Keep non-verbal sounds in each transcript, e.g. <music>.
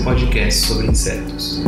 seu podcast sobre insetos.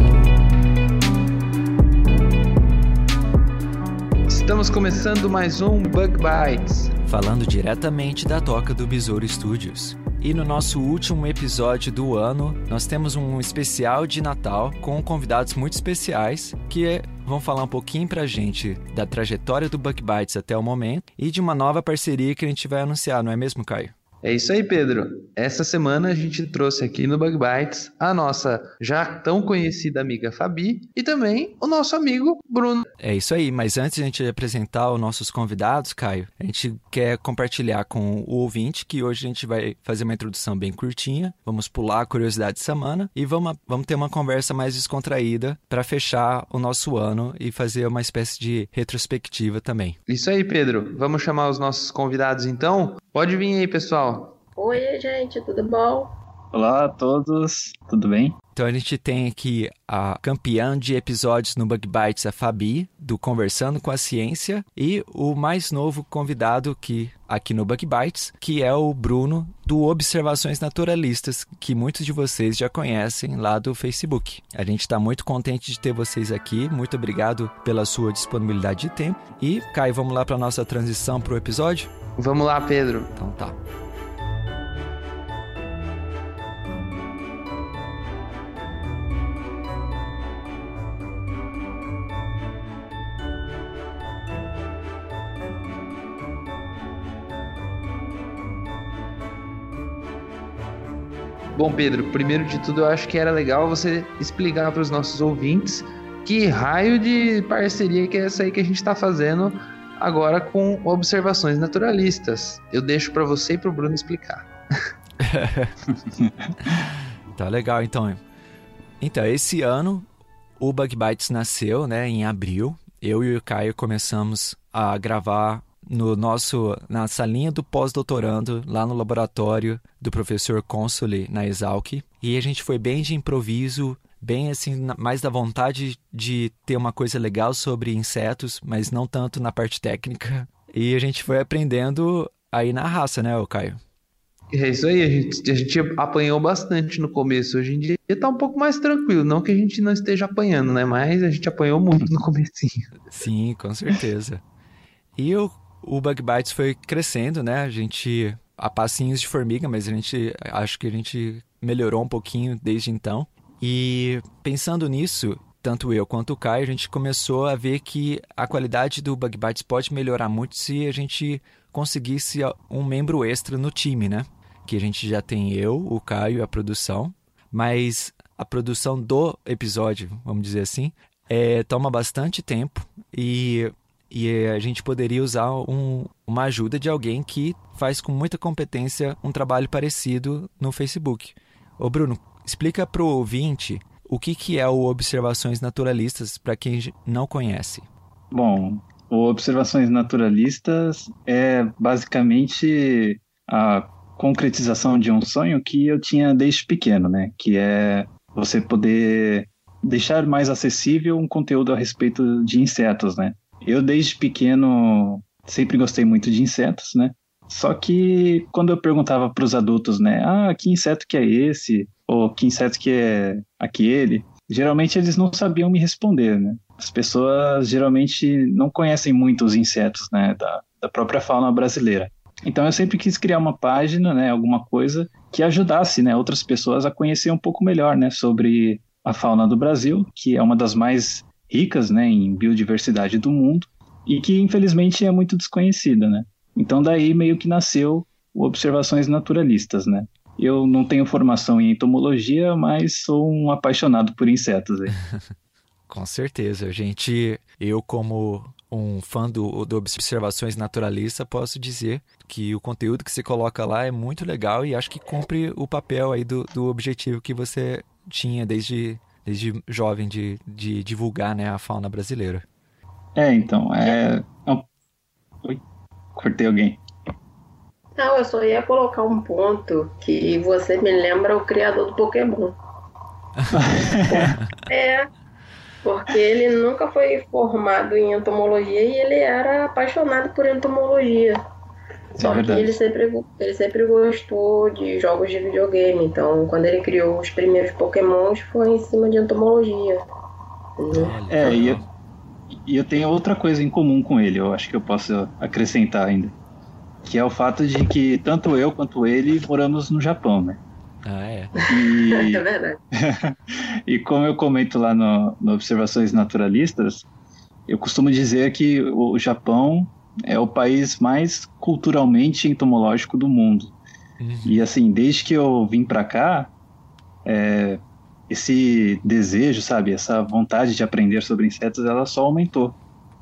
Estamos começando mais um Bug Bites. falando diretamente da toca do Besouro Studios. E no nosso último episódio do ano, nós temos um especial de Natal com convidados muito especiais que vão falar um pouquinho pra gente da trajetória do Bug Bites até o momento e de uma nova parceria que a gente vai anunciar, não é mesmo, Caio? É isso aí, Pedro. Essa semana a gente trouxe aqui no Bug Bites a nossa já tão conhecida amiga Fabi e também o nosso amigo Bruno. É isso aí, mas antes de a gente apresentar os nossos convidados, Caio, a gente quer compartilhar com o ouvinte que hoje a gente vai fazer uma introdução bem curtinha, vamos pular a curiosidade de semana e vamos, vamos ter uma conversa mais descontraída para fechar o nosso ano e fazer uma espécie de retrospectiva também. Isso aí, Pedro. Vamos chamar os nossos convidados então? Pode vir aí, pessoal. Oi, gente, tudo bom? Olá a todos, tudo bem? Então a gente tem aqui a campeã de episódios no Bug Bites, a Fabi, do Conversando com a Ciência, e o mais novo convidado que aqui no Bug Bites, que é o Bruno do Observações Naturalistas, que muitos de vocês já conhecem lá do Facebook. A gente está muito contente de ter vocês aqui, muito obrigado pela sua disponibilidade de tempo. E, Caio, vamos lá para nossa transição para o episódio? Vamos lá, Pedro. Então tá. Bom, Pedro, primeiro de tudo, eu acho que era legal você explicar para os nossos ouvintes que raio de parceria que é essa aí que a gente está fazendo agora com observações naturalistas. Eu deixo para você e para o Bruno explicar. <laughs> Tá legal, então. Então, esse ano o Bug Bites nasceu, né, em abril. Eu e o Caio começamos a gravar no nosso na salinha do pós-doutorando, lá no laboratório do professor Consoli na Exalc. E a gente foi bem de improviso, bem assim, mais da vontade de ter uma coisa legal sobre insetos, mas não tanto na parte técnica. E a gente foi aprendendo aí na raça, né, ô Caio? É isso aí, a gente, a gente apanhou bastante no começo. Hoje em dia tá um pouco mais tranquilo. Não que a gente não esteja apanhando, né? Mas a gente apanhou muito no comecinho. Sim, com certeza. e o, o Bug Bites foi crescendo, né? A gente, a passinhos de formiga, mas a gente, acho que a gente melhorou um pouquinho desde então. E pensando nisso, tanto eu quanto o Caio, a gente começou a ver que a qualidade do Bug Bites pode melhorar muito se a gente conseguisse um membro extra no time, né? Que a gente já tem eu, o Caio e a produção, mas a produção do episódio, vamos dizer assim, é, toma bastante tempo e, e a gente poderia usar um- uma ajuda de alguém que faz com muita competência um trabalho parecido no Facebook. Ô Bruno, explica pro ouvinte o que, que é o Observações Naturalistas para quem não conhece. Bom, o Observações Naturalistas é basicamente a concretização de um sonho que eu tinha desde pequeno, né? Que é você poder deixar mais acessível um conteúdo a respeito de insetos, né? Eu desde pequeno sempre gostei muito de insetos, né? Só que quando eu perguntava para os adultos, né? Ah, que inseto que é esse? Ou que inseto que é aquele? Geralmente eles não sabiam me responder, né? As pessoas geralmente não conhecem muito os insetos, né? Da, da própria fauna brasileira. Então eu sempre quis criar uma página, né? Alguma coisa que ajudasse, né? Outras pessoas a conhecer um pouco melhor, né? Sobre a fauna do Brasil, que é uma das mais ricas, né? Em biodiversidade do mundo e que infelizmente é muito desconhecida, né? Então daí meio que nasceu Observações Naturalistas, né? Eu não tenho formação em entomologia, mas sou um apaixonado por insetos. <laughs> Com certeza, gente, eu como um fã do, do Observações Naturalistas, posso dizer que o conteúdo que você coloca lá é muito legal e acho que cumpre o papel aí do, do objetivo que você tinha desde, desde jovem de, de divulgar né, a fauna brasileira. É, então, é. Oi, cortei alguém. Não, eu só ia colocar um ponto que você me lembra o criador do Pokémon. <laughs> é, porque ele nunca foi formado em entomologia e ele era apaixonado por entomologia. Só é que ele sempre, ele sempre gostou de jogos de videogame. Então, quando ele criou os primeiros Pokémons, foi em cima de entomologia. É, e eu, e eu tenho outra coisa em comum com ele, eu acho que eu posso acrescentar ainda. Que é o fato de que tanto eu quanto ele moramos no Japão, né? Ah, é. E, <laughs> é verdade. <laughs> e como eu comento lá no, no Observações Naturalistas, eu costumo dizer que o Japão é o país mais culturalmente entomológico do mundo. Uhum. E assim, desde que eu vim para cá, é, esse desejo, sabe, essa vontade de aprender sobre insetos, ela só aumentou.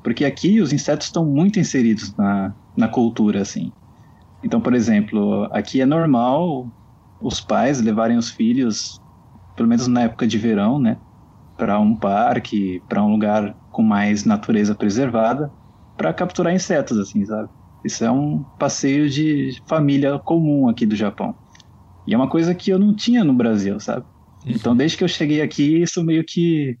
Porque aqui os insetos estão muito inseridos na, na cultura, assim. Então, por exemplo, aqui é normal os pais levarem os filhos, pelo menos na época de verão, né, para um parque, para um lugar com mais natureza preservada, para capturar insetos, assim, sabe? Isso é um passeio de família comum aqui do Japão. E é uma coisa que eu não tinha no Brasil, sabe? Uhum. Então, desde que eu cheguei aqui, isso meio que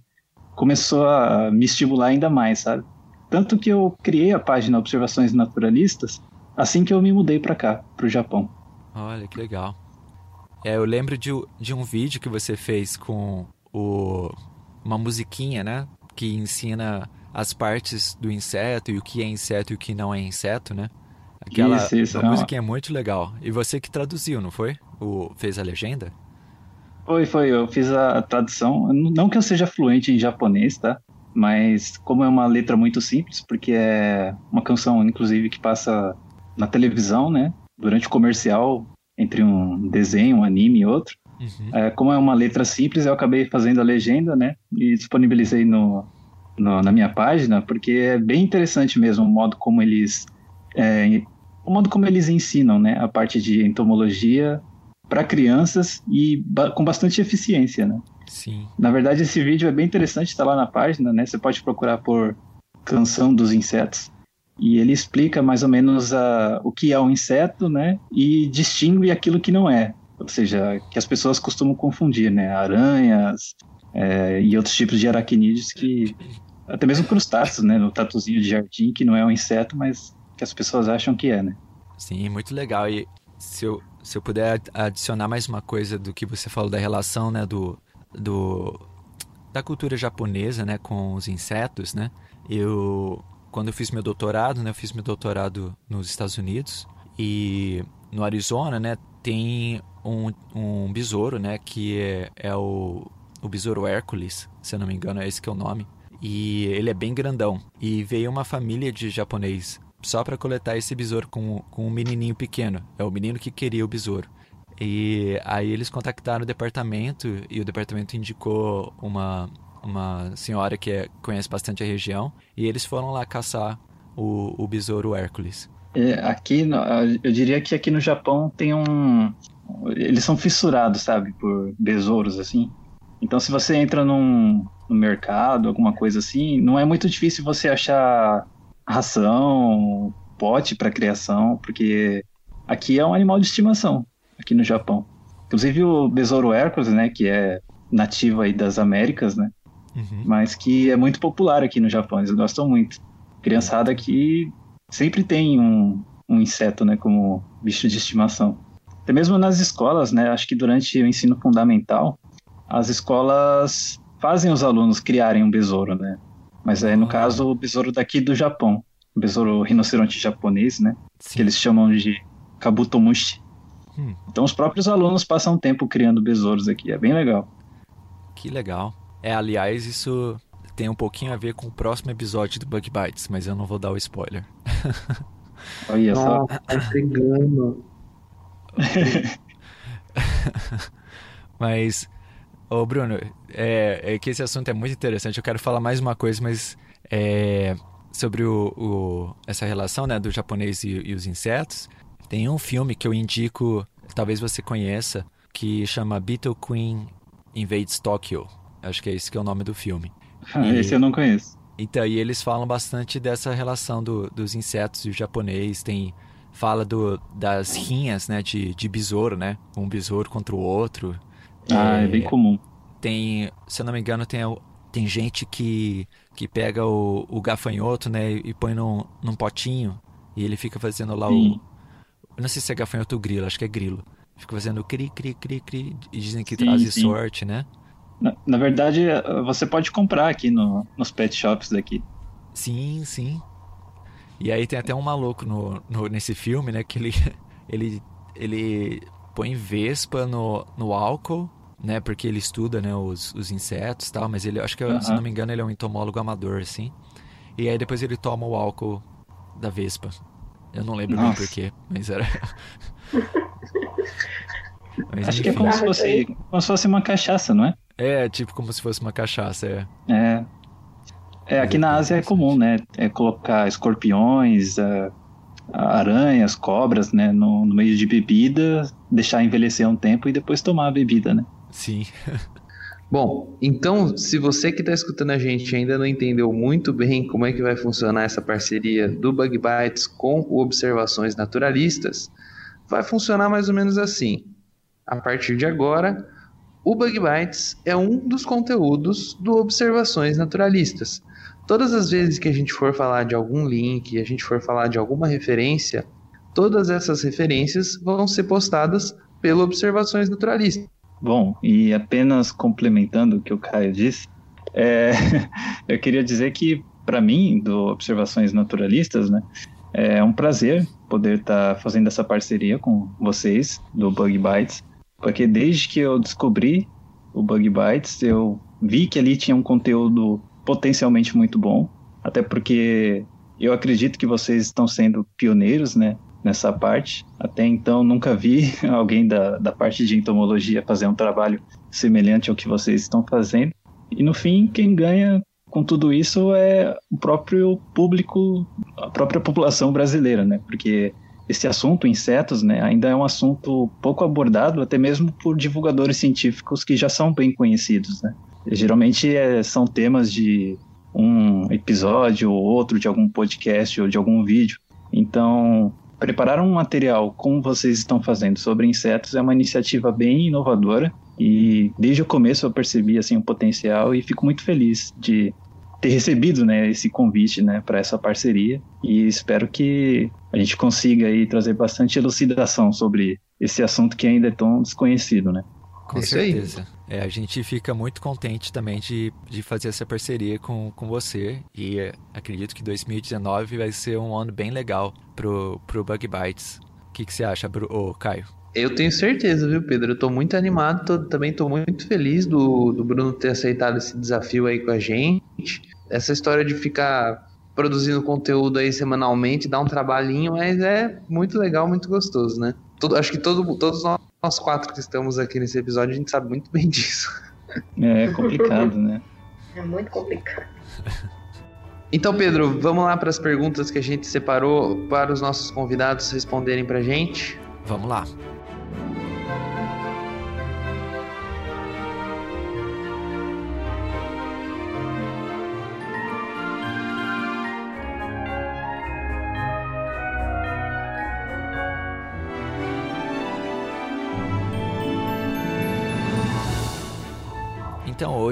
começou a me estimular ainda mais, sabe? Tanto que eu criei a página Observações Naturalistas assim que eu me mudei para cá, para o Japão. Olha, que legal. É, eu lembro de, de um vídeo que você fez com o, uma musiquinha, né? Que ensina as partes do inseto e o que é inseto e o que não é inseto, né? Aquela isso, isso, musiquinha é muito legal. E você que traduziu, não foi? O, fez a legenda? Foi, foi. Eu fiz a tradução. Não que eu seja fluente em japonês, tá? Mas como é uma letra muito simples, porque é uma canção, inclusive, que passa na televisão, né? Durante o comercial, entre um desenho, um anime e outro. Uhum. É, como é uma letra simples, eu acabei fazendo a legenda, né? E disponibilizei no, no, na minha página, porque é bem interessante mesmo o modo como eles é, o modo como eles ensinam, né? A parte de entomologia para crianças e ba com bastante eficiência, né? Sim. Na verdade, esse vídeo é bem interessante, está lá na página, né? Você pode procurar por Canção dos Insetos e ele explica mais ou menos a, o que é um inseto, né? E distingue aquilo que não é. Ou seja, que as pessoas costumam confundir, né? Aranhas é, e outros tipos de aracnídeos que... Até mesmo crustáceos, né? No tatuzinho de jardim, que não é um inseto, mas que as pessoas acham que é, né? Sim, muito legal. E se eu, se eu puder adicionar mais uma coisa do que você falou da relação, né? Do, do, da cultura japonesa, né? Com os insetos, né? Eu quando eu fiz meu doutorado, né, eu fiz meu doutorado nos Estados Unidos e no Arizona, né, tem um, um besouro, né, que é, é o, o besouro Hércules, se eu não me engano, é esse que é o nome. E ele é bem grandão. E veio uma família de japonês só para coletar esse besouro com, com um menininho pequeno. É o menino que queria o besouro. E aí eles contactaram o departamento e o departamento indicou uma, uma senhora que é, conhece bastante a região, e eles foram lá caçar o, o besouro Hércules. É, aqui, eu diria que aqui no Japão tem um. Eles são fissurados, sabe, por besouros assim. Então, se você entra num, no mercado, alguma coisa assim, não é muito difícil você achar ração, pote para criação, porque aqui é um animal de estimação, aqui no Japão. Inclusive o besouro Hércules, né, que é nativo aí das Américas, né, uhum. mas que é muito popular aqui no Japão, eles gostam muito. Criançada aqui sempre tem um, um inseto, né, como bicho de estimação. Até mesmo nas escolas, né, acho que durante o ensino fundamental, as escolas fazem os alunos criarem um besouro, né, mas é no ah. caso o besouro daqui do Japão, o besouro rinoceronte japonês, né, Sim. que eles chamam de kabutomushi. Hum. Então os próprios alunos passam tempo criando besouros aqui, é bem legal. Que legal. É, aliás, isso tem um pouquinho a ver com o próximo episódio do Bug Bites, mas eu não vou dar o spoiler. <laughs> Olha só. Ah, tá entregando. <laughs> mas, ô Bruno, é, é, que esse assunto é muito interessante. Eu quero falar mais uma coisa, mas é, sobre o, o, essa relação né, do japonês e, e os insetos, tem um filme que eu indico, talvez você conheça, que chama Beetle Queen Invades Tokyo. Acho que é esse que é o nome do filme. Ah, e, esse eu não conheço. Então, e eles falam bastante dessa relação do, dos insetos e o japonês. Tem fala do, das rinhas, né, de, de besouro, né? Um besouro contra o outro. Ah, é, é bem comum. Tem, se eu não me engano, tem, tem gente que, que pega o, o gafanhoto, né, e põe num, num potinho e ele fica fazendo lá Sim. o... Não sei se é gafanhoto ou grilo, acho que é grilo. Fica fazendo cri, cri, cri, cri, e dizem que sim, traz sim. sorte, né? Na, na, verdade, você pode comprar aqui no, nos pet shops daqui. Sim, sim. E aí tem até um maluco no, no, nesse filme, né? Que ele, <laughs> ele, ele põe vespa no, no álcool, né? Porque ele estuda, né? Os, os insetos e tal. Mas ele, acho que, uhum. se não me engano, ele é um entomólogo amador, assim. E aí depois ele toma o álcool da vespa. Eu não lembro Nossa. bem porquê, mas era... <laughs> mas, acho enfim. que é como se, fosse, como se fosse uma cachaça, não é? É, tipo como se fosse uma cachaça, é. É, é, aqui na Ásia é comum, né? É colocar escorpiões, aranhas, cobras, né? No, no, meio de bebida, deixar envelhecer um tempo e depois tomar a bebida, né? Sim. <laughs> Bom, então, se você que está escutando a gente ainda não entendeu muito bem como é que vai funcionar essa parceria do Bug Bites com o Observações Naturalistas, vai funcionar mais ou menos assim. A partir de agora, o Bug Bites é um dos conteúdos do Observações Naturalistas. Todas as vezes que a gente for falar de algum link, a gente for falar de alguma referência, todas essas referências vão ser postadas pelo Observações Naturalistas. Bom, e apenas complementando o que o Caio disse, é, <laughs> eu queria dizer que, para mim, do Observações Naturalistas, né, é um prazer poder estar tá fazendo essa parceria com vocês, do Bug Bites, porque desde que eu descobri o Bug Bites, eu vi que ali tinha um conteúdo potencialmente muito bom, até porque eu acredito que vocês estão sendo pioneiros, né, nessa parte. Até então nunca vi <laughs> alguém da, da parte de entomologia fazer um trabalho semelhante ao que vocês estão fazendo. E no fim, quem ganha com tudo isso é o próprio público, a própria população brasileira, né? Porque esse assunto, insetos, né, ainda é um assunto pouco abordado, até mesmo por divulgadores científicos que já são bem conhecidos, né? Geralmente é, são temas de um episódio ou outro de algum podcast ou de algum vídeo. Então, preparar um material como vocês estão fazendo sobre insetos é uma iniciativa bem inovadora e desde o começo eu percebi assim o potencial e fico muito feliz de ter recebido né, esse convite né, para essa parceria e espero que a gente consiga aí trazer bastante elucidação sobre esse assunto que ainda é tão desconhecido, né? Com Isso certeza. É, a gente fica muito contente também de, de fazer essa parceria com, com você e é, acredito que 2019 vai ser um ano bem legal pro, pro Bug Bites. O que, que você acha, Bru oh, Caio? Eu tenho certeza, viu, Pedro? Eu tô muito animado, tô, também tô muito feliz do, do Bruno ter aceitado esse desafio aí com a gente. Essa história de ficar produzindo conteúdo aí semanalmente dá um trabalhinho, mas é muito legal, muito gostoso, né? Todo, acho que todo, todos nós quatro que estamos aqui nesse episódio, a gente sabe muito bem <laughs> disso. É complicado, né? <laughs> É muito complicado. <laughs> Então, Pedro, vamos lá para as perguntas que a gente separou para os nossos convidados responderem para a gente? Vamos lá.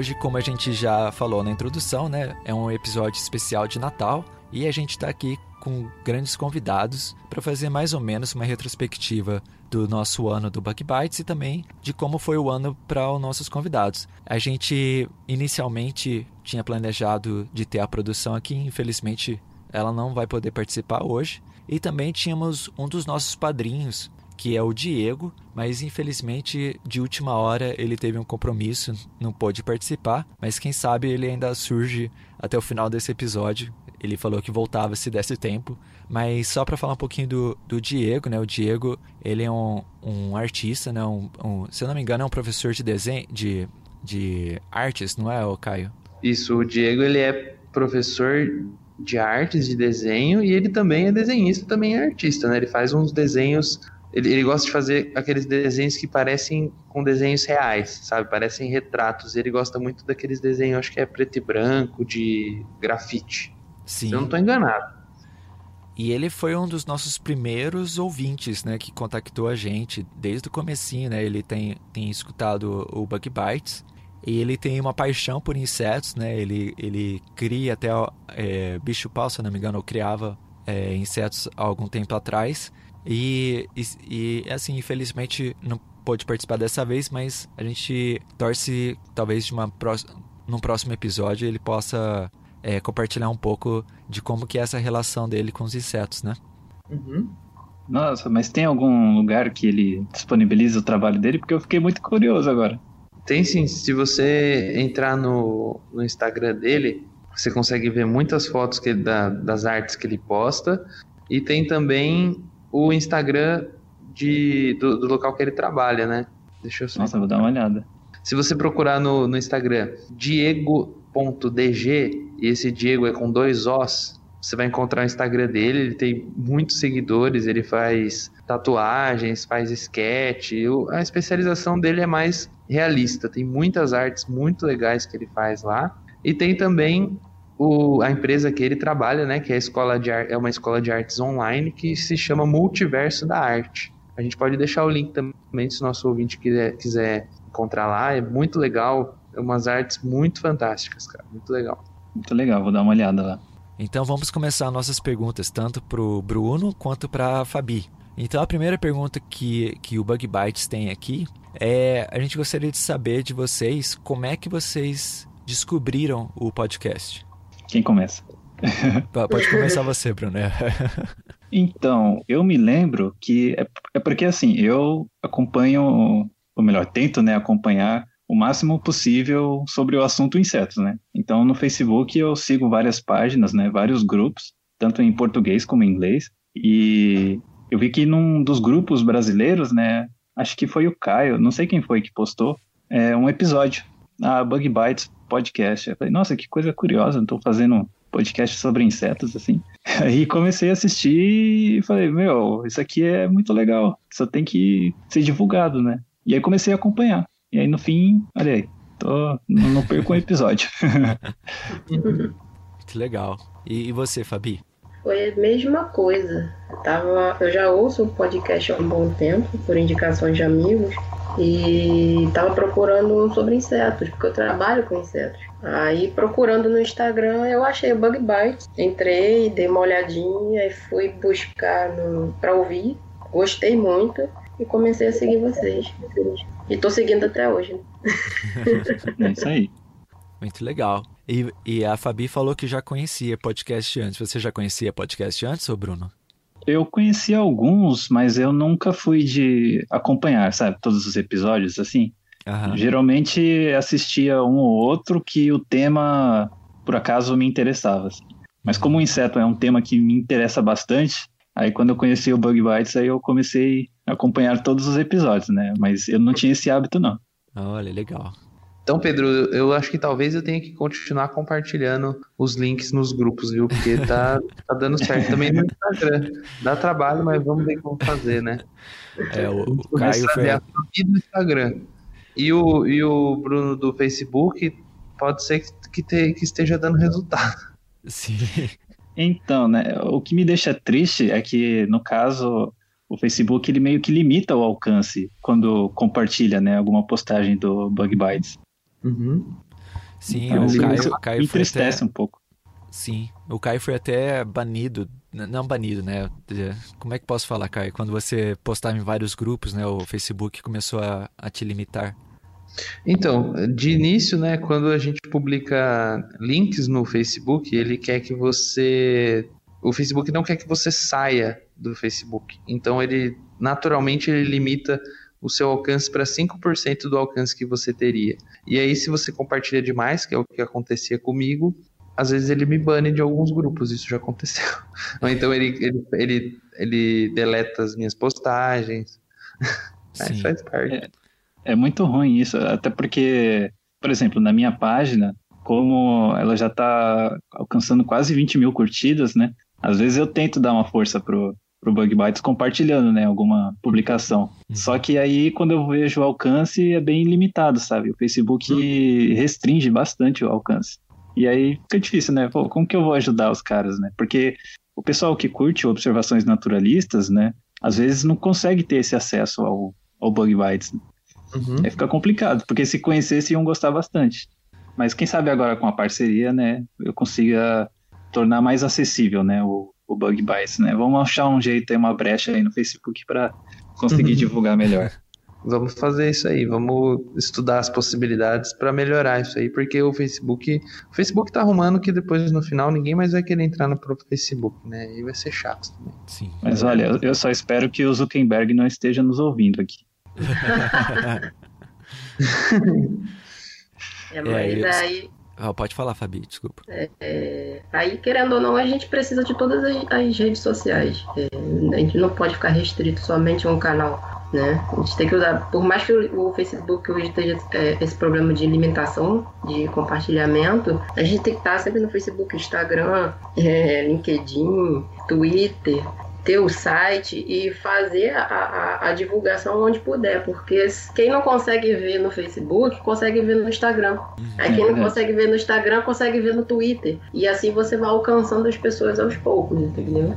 Hoje, como a gente já falou na introdução, né, é um episódio especial de Natal e a gente está aqui com grandes convidados para fazer mais ou menos uma retrospectiva do nosso ano do Bug Bites e também de como foi o ano para os nossos convidados. A gente inicialmente tinha planejado de ter a produção aqui, infelizmente ela não vai poder participar hoje. E também tínhamos um dos nossos padrinhos, que é o Diego, mas infelizmente de última hora ele teve um compromisso, não pôde participar, mas quem sabe ele ainda surge até o final desse episódio. Ele falou que voltava se desse tempo, mas só para falar um pouquinho do, do Diego, né? O Diego, ele é um, um artista, né? Um, um, se eu não me engano, é um professor de desenho, de, de artes, não é, o Caio? Isso, o Diego, ele é professor de artes, de desenho, e ele também é desenhista, também é artista, né? Ele faz uns desenhos. Ele, ele gosta de fazer aqueles desenhos que parecem com desenhos reais, sabe? Parecem retratos. Ele gosta muito daqueles desenhos, acho que é preto e branco, de grafite. Sim. Se eu não estou enganado. E ele foi um dos nossos primeiros ouvintes, né, que contactou a gente desde o comecinho, né? Ele tem, tem escutado o Bug Bites e ele tem uma paixão por insetos, né? Ele, ele cria até é, bicho-pau, se não me engano, ou criava é, insetos há algum tempo atrás. E, e, e, assim, infelizmente não pôde participar dessa vez, mas a gente torce, talvez, de uma num próximo episódio ele possa é, compartilhar um pouco de como que é essa relação dele com os insetos, né? Uhum. Nossa, mas tem algum lugar que ele disponibiliza o trabalho dele? Porque eu fiquei muito curioso agora. Tem sim, se você entrar no, no Instagram dele, você consegue ver muitas fotos que ele, da, das artes que ele posta. E tem também o Instagram de, do, do local que ele trabalha, né? Deixa eu só. Nossa, vou dar uma olhada. Se você procurar no, no Instagram Diego.dg, e esse Diego é com dois Os, você vai encontrar o Instagram dele, ele tem muitos seguidores, ele faz tatuagens, faz sketch. A especialização dele é mais realista, tem muitas artes muito legais que ele faz lá. E tem também o, a empresa que ele trabalha, né, que é, a escola de, é uma escola de artes online que se chama Multiverso da Arte. A gente pode deixar o link também se o nosso ouvinte quiser, quiser encontrar lá, é muito legal, é umas artes muito fantásticas, cara, muito legal. Muito legal, vou dar uma olhada lá. Então vamos começar nossas perguntas, tanto para o Bruno quanto para a Fabi. Então a primeira pergunta que, que o Bug Bites tem aqui é: a gente gostaria de saber de vocês como é que vocês descobriram o podcast. Quem começa? <laughs> Pode começar você, Bruno. <laughs> então, eu me lembro que é, é porque assim, eu acompanho, ou melhor, tento né, acompanhar o máximo possível sobre o assunto insetos, né? Então, no Facebook eu sigo várias páginas, né, vários grupos, tanto em português como em inglês, e eu vi que num dos grupos brasileiros, né, acho que foi o Caio, não sei quem foi que postou, é, um episódio, a Bug Bites podcast. Eu falei, nossa, que coisa curiosa, estou fazendo podcast sobre insetos, assim. <laughs> Aí comecei a assistir e falei, meu, isso aqui é muito legal, só tem que ser divulgado, né? E aí comecei a acompanhar. E aí no fim, olha aí, tô, não perco um episódio. <laughs> Muito legal. E, e, você, Fabi? Foi a mesma coisa. Eu, tava, eu já ouço o podcast há um bom tempo, por indicações de amigos, e tava procurando um sobre insetos, porque eu trabalho com insetos. Aí procurando no Instagram eu achei o Bug Bite. Entrei, dei uma olhadinha e fui buscar no, pra ouvir. Gostei muito e comecei a seguir vocês. E tô seguindo até hoje. <laughs> é isso aí. Muito legal. E, e, a Fabi falou que já conhecia podcast antes. Você já conhecia podcast antes, ou Bruno? Eu conhecia alguns, mas eu nunca fui de acompanhar, sabe? Todos os episódios, assim. Uhum. Geralmente assistia um ou outro que o tema, por acaso, me interessava. Assim. Mas como o inseto é um tema que me interessa bastante, aí quando eu conheci o Bug Bites, aí eu comecei a acompanhar todos os episódios, né? Mas eu não tinha esse hábito, não. Olha, legal. Então, Pedro, eu acho que talvez eu tenha que continuar compartilhando os links nos grupos, viu? Porque tá, <laughs> tá dando certo também no Instagram. Dá trabalho, mas vamos ver como fazer, né? É, o, o Caio foi... A do Instagram. E o, e o Bruno do Facebook pode ser que, te, que esteja dando resultado. Sim. Então, né, o que me deixa triste é que, no caso, o Facebook ele meio que limita o alcance quando compartilha né, alguma postagem do Bug Bites. Uhum. Sim, então, o Caio, o Caio me entristece até... um pouco. Sim, o Caio foi até banido, não banido, né? Como é que posso falar, Caio? Quando você postava em vários grupos, né? O Facebook começou a, a te limitar. Então, de início, né, quando a gente publica links no Facebook, ele quer que você. O Facebook não quer que você saia do Facebook. Então, ele naturalmente ele limita o seu alcance para 5% do alcance que você teria. E aí, se você compartilha demais, que é o que acontecia comigo, às vezes ele me bane de alguns grupos, isso já aconteceu. <laughs> Ou então ele, ele, ele, ele deleta as minhas postagens. <laughs> Mas faz parte. É, é muito ruim isso, até porque, por exemplo, na minha página, como ela já está alcançando quase 20 mil curtidas, né? Às vezes eu tento dar uma força pro, pro Bug Bites compartilhando, né, alguma publicação. Uhum. Só que aí quando eu vejo o alcance é bem limitado, sabe? O Facebook uhum. restringe bastante o alcance. E aí fica difícil, né? Pô, como que eu vou ajudar os caras, né? Porque o pessoal que curte observações naturalistas, né, às vezes não consegue ter esse acesso ao, ao Bug Bites. Né? Uhum. Aí fica complicado, porque se conhecesse iam gostar bastante. Mas quem sabe agora com a parceria, né, eu consiga tornar mais acessível, né, o, o Bug Bites, né? Vamos achar um jeito aí, uma brecha aí no Facebook para conseguir uhum. divulgar melhor. <laughs> Vamos fazer isso aí, vamos estudar as possibilidades para melhorar isso aí, porque o Facebook, o Facebook tá arrumando que depois no final ninguém mais vai querer entrar no próprio Facebook, né? E vai ser chato também. Sim. Mas olha, eu só espero que o Zuckerberg não esteja nos ouvindo aqui. <laughs> é, mas é, aí Oh, pode falar, Fabi, desculpa. É, é, aí, querendo ou não, a gente precisa de todas as, as redes sociais. É, a gente não pode ficar restrito somente a um canal. Né? A gente tem que usar, por mais que o, Facebook hoje esteja é, esse problema de limitação de compartilhamento, a gente tem que estar sempre no Facebook, Instagram, é, LinkedIn, Twitter, ter o site e fazer a, a, a, divulgação onde puder, porque quem não consegue ver no Facebook, consegue ver no Instagram. Uhum. Aí quem não é consegue ver no Instagram, consegue ver no Twitter. E assim você vai alcançando as pessoas aos poucos, entendeu?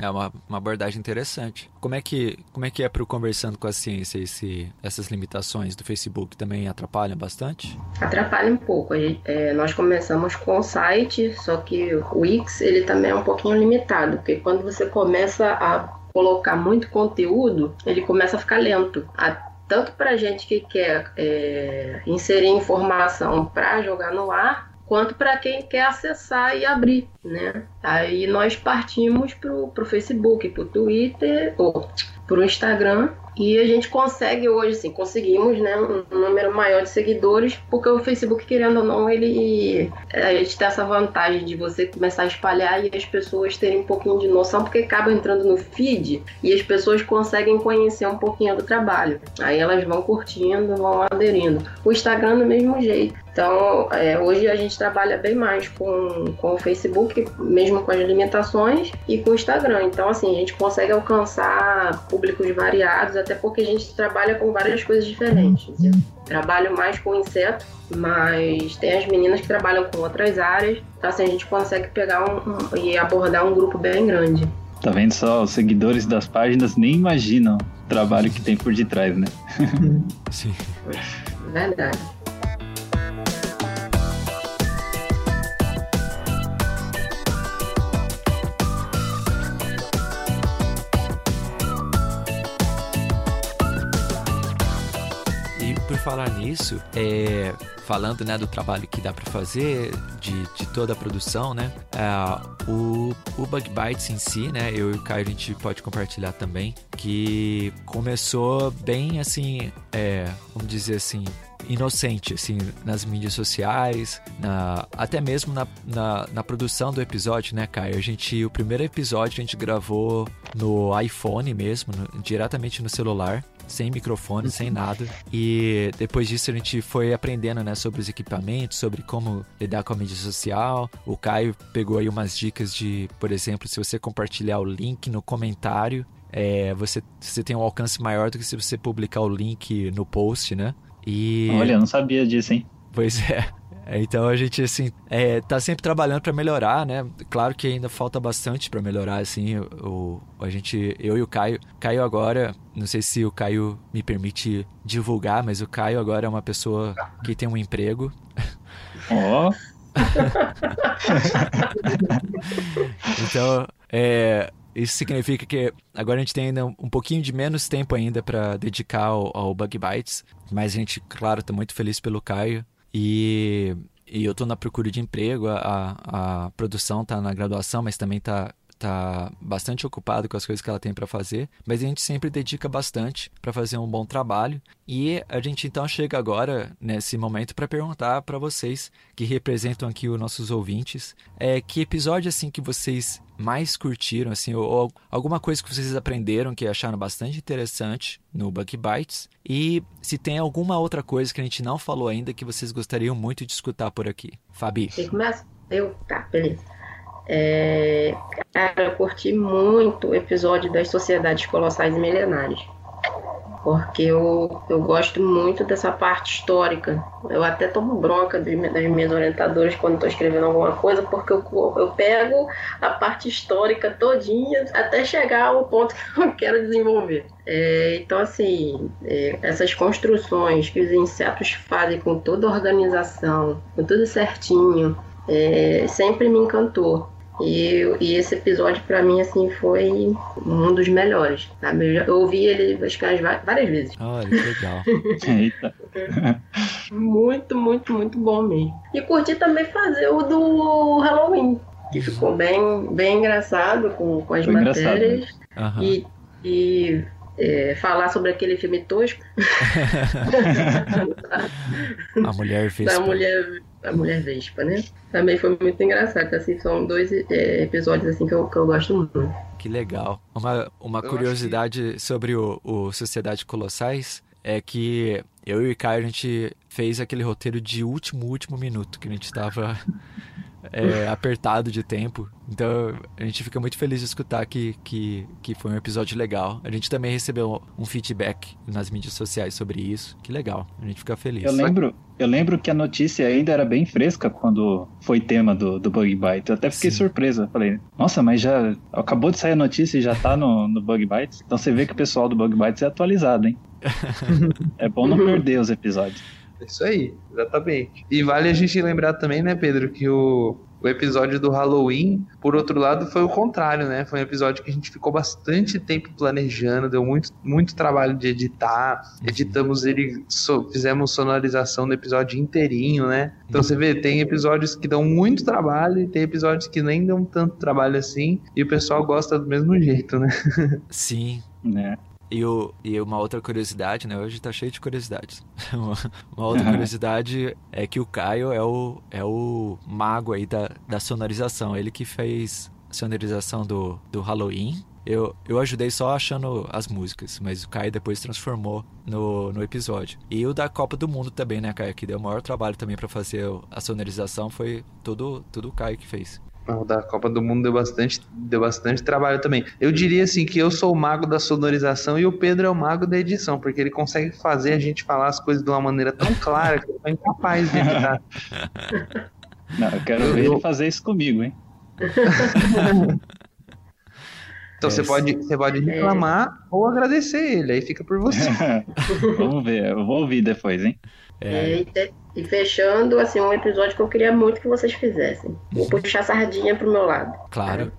É uma, uma abordagem interessante. Como é que como é que é para o conversando com a ciência esse, essas limitações do Facebook também atrapalham bastante? Atrapalha um pouco. É, nós começamos com o site, só que o Wix ele também é um pouquinho limitado, porque quando você começa a colocar muito conteúdo, ele começa a ficar lento. A, tanto para gente que quer é, inserir informação para jogar no ar, quanto para quem quer acessar e abrir, né? Aí nós partimos para o Facebook, para o Twitter, ou para o Instagram e a gente consegue hoje, assim, conseguimos, né, um número maior de seguidores, porque o Facebook, querendo ou não, ele. A gente tem essa vantagem de você começar a espalhar e as pessoas terem um pouquinho de noção, porque acaba entrando no feed e as pessoas conseguem conhecer um pouquinho do trabalho. Aí elas vão curtindo, vão aderindo. O Instagram, do mesmo jeito. Então, é, hoje a gente trabalha bem mais com, com o Facebook, mesmo com as limitações, e com o Instagram. Então, assim, a gente consegue alcançar públicos variados, até porque a gente trabalha com várias coisas diferentes. Eu trabalho mais com inseto, mas tem as meninas que trabalham com outras áreas. Então, assim, a gente consegue pegar um, um e abordar um grupo bem grande. Tá vendo só? Os seguidores das páginas nem imaginam o trabalho que tem por detrás, né? <laughs> Sim. Verdade. Falar nisso, é, falando né, do trabalho que dá para fazer, de, de, toda a produção, né? É, o, o Bug Bites em si, né? Eu e o Caio a gente pode compartilhar também, que começou bem assim, é, vamos dizer assim, inocente, assim, nas mídias sociais, na, até mesmo na, na, na, produção do episódio, né, Caio? A gente, o primeiro episódio a gente gravou no iPhone mesmo, no, diretamente no celular sem microfone, sem nada. E depois disso a gente foi aprendendo, né, sobre os equipamentos, sobre como lidar com a mídia social. O Caio pegou aí umas dicas de, por exemplo, se você compartilhar o link no comentário, é, você, você tem um alcance maior do que se você publicar o link no post, né? E... Olha, eu não sabia disso, hein? Pois é. Então a gente assim é, tá sempre trabalhando para melhorar, né? Claro que ainda falta bastante para melhorar, assim. O, a gente, eu e o Caio, Caio agora, não sei se o Caio me permite divulgar, mas o Caio agora é uma pessoa que tem um emprego. Ó. Oh. <laughs> então, é, isso significa que agora a gente tem ainda um pouquinho de menos tempo ainda para dedicar ao, ao Bug Bites, mas a gente, claro, está muito feliz pelo Caio e, e eu estou na procura de emprego, a, a produção está na graduação, mas também está tá bastante ocupado com as coisas que ela tem para fazer, mas a gente sempre dedica bastante para fazer um bom trabalho. E a gente então chega agora nesse momento para perguntar para vocês que representam aqui os nossos ouvintes, é que episódio assim que vocês mais curtiram, assim, ou, ou, alguma coisa que vocês aprenderam que acharam bastante interessante no Bug Bites. E se tem alguma outra coisa que a gente não falou ainda que vocês gostariam muito de escutar por aqui. Fabi. Você começa? Eu? Tá, beleza. É, cara, eu curti muito o episódio das Sociedades Colossais e Milenares porque eu, eu gosto muito dessa parte histórica. Eu até tomo bronca das minhas orientadoras quando estou escrevendo alguma coisa, porque eu, eu pego a parte histórica todinha até chegar ao ponto que eu quero desenvolver. É, então, assim, é, essas construções que os insetos fazem com toda a organização, com tudo certinho, é, sempre me encantou. E, e esse episódio para mim assim foi um dos melhores, sabe? Eu, já, eu ouvi ele acho que várias vezes. Olha, que legal. <laughs> Eita. muito, muito, muito bom mesmo. E curti também fazer o do Halloween, que ficou bem, bem engraçado com, com as foi matérias. Uhum. E, e é, falar sobre aquele filme tosco. <laughs> <laughs> a mulher Vespa. Da mulher, a mulher Vespa, né? Também foi muito engraçado. Assim, são dois é, episódios assim que eu, que eu gosto muito. Que legal. Uma, uma curiosidade que... sobre o, o Sociedade Colossais é que eu e o Caio, a gente fez aquele roteiro de último, último minuto, que a gente estava é, apertado de tempo. Então a gente fica muito feliz de escutar que, que, que foi um episódio legal. A gente também recebeu um feedback nas mídias sociais sobre isso. Que legal, a gente fica feliz. Eu lembro, eu lembro que a notícia ainda era bem fresca quando foi tema do, do Bug Bite. Eu até fiquei Sim. surpresa. Falei, nossa, mas já acabou de sair a notícia e já tá no, no Bug Bites? Então você vê que o pessoal do Bug Bites é atualizado, hein? <laughs> é bom não perder os episódios. Isso aí, exatamente. E vale a gente lembrar também, né, Pedro, que o, o episódio do Halloween, por outro lado, foi o contrário, né? Foi um episódio que a gente ficou bastante tempo planejando, deu muito, muito trabalho de editar, editamos ele, so, fizemos sonorização do episódio inteirinho, né? Então você vê, tem episódios que dão muito trabalho e tem episódios que nem dão tanto trabalho assim, e o pessoal gosta do mesmo jeito, né? <laughs> Sim. Né? E, o, e uma outra curiosidade, né? Hoje tá cheio de curiosidades. <laughs> uma outra <laughs> curiosidade é que o Caio é o, é o mago aí da, da sonorização. Ele que fez a sonorização do, do Halloween. Eu, eu ajudei só achando as músicas, mas o Caio depois transformou no, no episódio. E o da Copa do Mundo também, né, Caio? Que deu o maior trabalho também para fazer a sonorização. Foi tudo, tudo o Caio que fez. O da Copa do Mundo deu bastante, deu bastante trabalho também. Eu diria assim que eu sou o mago da sonorização e o Pedro é o mago da edição, porque ele consegue fazer a gente falar as coisas de uma maneira tão clara que eu sou incapaz de editar. <laughs> Não, eu quero ver ele fazer isso comigo, hein? <laughs> Então você pode, você pode reclamar é. ou agradecer ele, aí fica por você. <laughs> Vamos ver, eu vou ouvir depois, hein? É. E, e, fechando, assim, um episódio que eu queria muito que vocês fizessem. Vou puxar sardinha pro meu lado. Claro.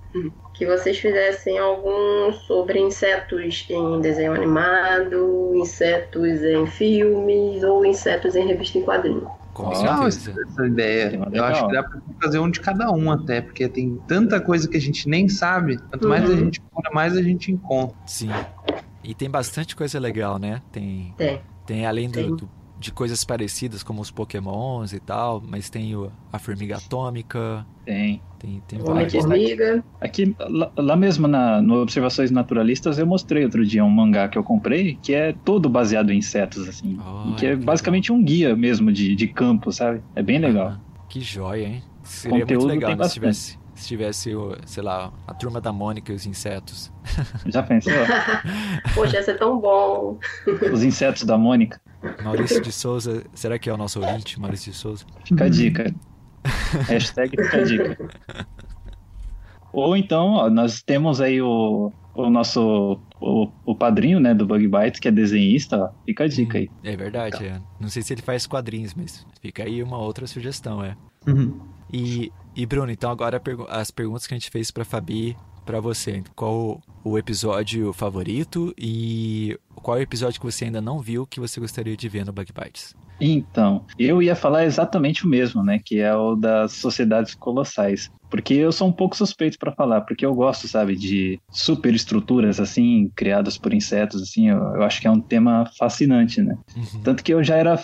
Que vocês fizessem algum sobre insetos em desenho animado, insetos em filmes ou insetos em revista em quadrinho. Com certeza. essa ideia. Eu acho que dá pra fazer um de cada um até, porque tem tanta coisa que a gente nem sabe. Quanto mais uhum. a gente procura, mais a gente encontra. Sim. E tem bastante coisa legal, né? Tem. Tem. Tem além do, do de coisas parecidas como os pokémons e tal, mas tem o, a formiga atômica. Tem. Tem, tem várias. Formiga. Aqui, lá, lá mesmo na, no Observações Naturalistas, eu mostrei outro dia um mangá que eu comprei, que é todo baseado em insetos, assim. Oh, que é que basicamente legal. um guia mesmo de, de campo, sabe? É bem legal. Ah, que joia, hein? Seria Conteúdo muito legal né, se tivesse, se tivesse, sei lá, a turma da Mônica e os insetos. Já pensou? <laughs> Poxa, ia ser tão bom. Os insetos da Mônica. Maurício de Souza, será que é o nosso ouvinte, Maurício de Souza? Fica a dica. <laughs> Hashtag fica a dica. Ou então, ó, nós temos aí o, o nosso o, o padrinho, né, do Bug Bites, que é desenhista, ó. fica a dica aí. É verdade, é. Não sei se ele faz quadrinhos, mas fica aí uma outra sugestão, é. Uhum. E, e Bruno, então agora as perguntas que a gente fez para Fabi, para você. Qual o episódio favorito e qual é o episódio que você ainda não viu que você gostaria de ver no Bug Bites? Então, eu ia falar exatamente o mesmo, né? Que é o das sociedades colossais. porque eu sou um pouco suspeito para falar, porque eu gosto, sabe, de superestruturas assim criadas por insetos, assim, eu, eu, acho que é um tema fascinante, né? Uhum. Tanto que eu já era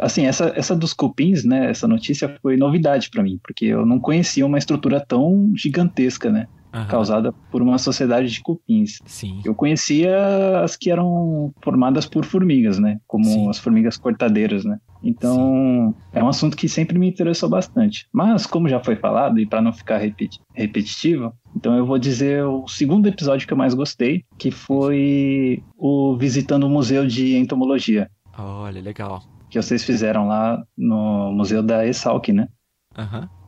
assim, essa, essa dos cupins, né, essa notícia foi novidade para mim, porque eu não conhecia uma estrutura tão gigantesca, né? Uhum. causada por uma sociedade de cupins. Sim. Eu conhecia as que eram formadas por formigas, né? Como Sim. as formigas cortadeiras, né? Então, Sim. é um assunto que sempre me interessou bastante. Mas, como já foi falado, e para não ficar repeti repetitivo, então eu vou dizer o segundo episódio que eu mais gostei, que foi o Visitando o Museu de Entomologia. Olha, legal. Que vocês fizeram lá no Museu da ESALC, né? Aham. Uhum.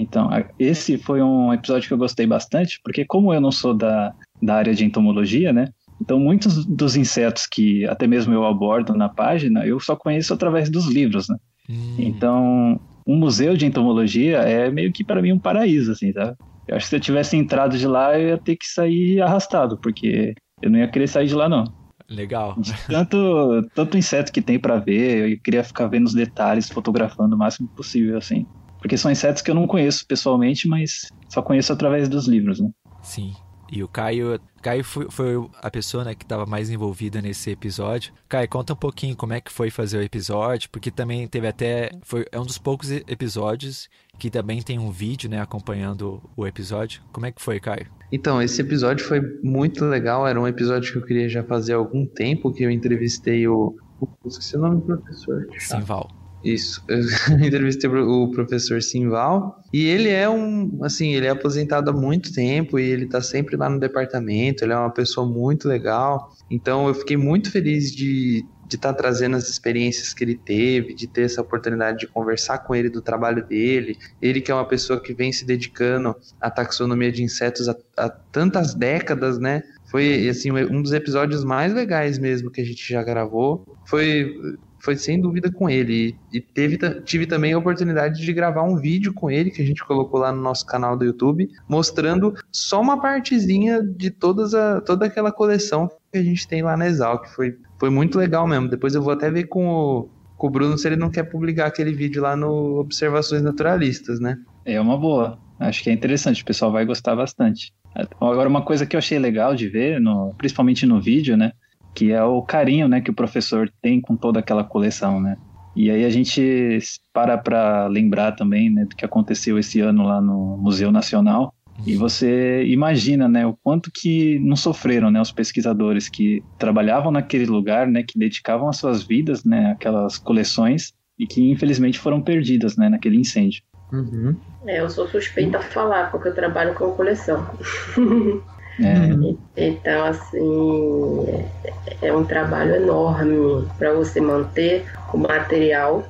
Então, esse foi um episódio que eu gostei bastante, porque como eu não sou da, da área de entomologia, né? Então, muitos dos insetos que até mesmo eu abordo na página, eu só conheço através dos livros, né? Hum. Então, um museu de entomologia é meio que para mim um paraíso, assim, tá? Eu acho que se eu tivesse entrado de lá, eu ia ter que sair arrastado, porque eu não ia querer sair de lá, não. Legal. De tanto, tanto inseto que tem para ver, eu queria ficar vendo os detalhes, fotografando o máximo possível, assim. Porque são insetos que eu não conheço pessoalmente, mas só conheço através dos livros, né? Sim. E o Caio, Caio foi, foi a pessoa né, que estava mais envolvida nesse episódio. Caio, conta um pouquinho como é que foi fazer o episódio, porque também teve até. Foi, é um dos poucos episódios que também tem um vídeo né, acompanhando o episódio. Como é que foi, Caio? Então, esse episódio foi muito legal. Era um episódio que eu queria já fazer há algum tempo, que eu entrevistei o. Esqueci o nome do professor. Simval. Isso, <laughs> eu entrevistei o professor Simval e ele é um, assim, ele é aposentado há muito tempo e ele tá sempre lá no departamento, ele é uma pessoa muito legal, então eu fiquei muito feliz de de estar tá trazendo as experiências que ele teve, de ter essa oportunidade de conversar com ele do trabalho dele. Ele que é uma pessoa que vem se dedicando à taxonomia de insetos há, há tantas décadas, né? Foi assim um dos episódios mais legais mesmo que a gente já gravou. Foi foi sem dúvida com ele. E teve, tive também a oportunidade de gravar um vídeo com ele que a gente colocou lá no nosso canal do YouTube, mostrando só uma partezinha de todas a, toda aquela coleção que a gente tem lá na Exalc. Foi, foi muito legal mesmo. Depois eu vou até ver com o, com o Bruno se ele não quer publicar aquele vídeo lá no Observações Naturalistas, né? É uma boa. Acho que é interessante, o pessoal vai gostar bastante. Agora, uma coisa que eu achei legal de ver, no, principalmente no vídeo, né? Que é o carinho, né, que o professor tem com toda aquela coleção, né? E aí a gente para para lembrar também, né, do que aconteceu esse ano lá no Museu Nacional. E você imagina, né, o quanto que não sofreram, né, os pesquisadores que trabalhavam naquele lugar, né, que dedicavam as suas vidas, né, aquelas coleções e que infelizmente foram perdidas, né, naquele incêndio. Uhum. É, eu sou suspeita a falar porque eu trabalho com coleção. <laughs> É. Então, assim, é, é um trabalho enorme para você manter o material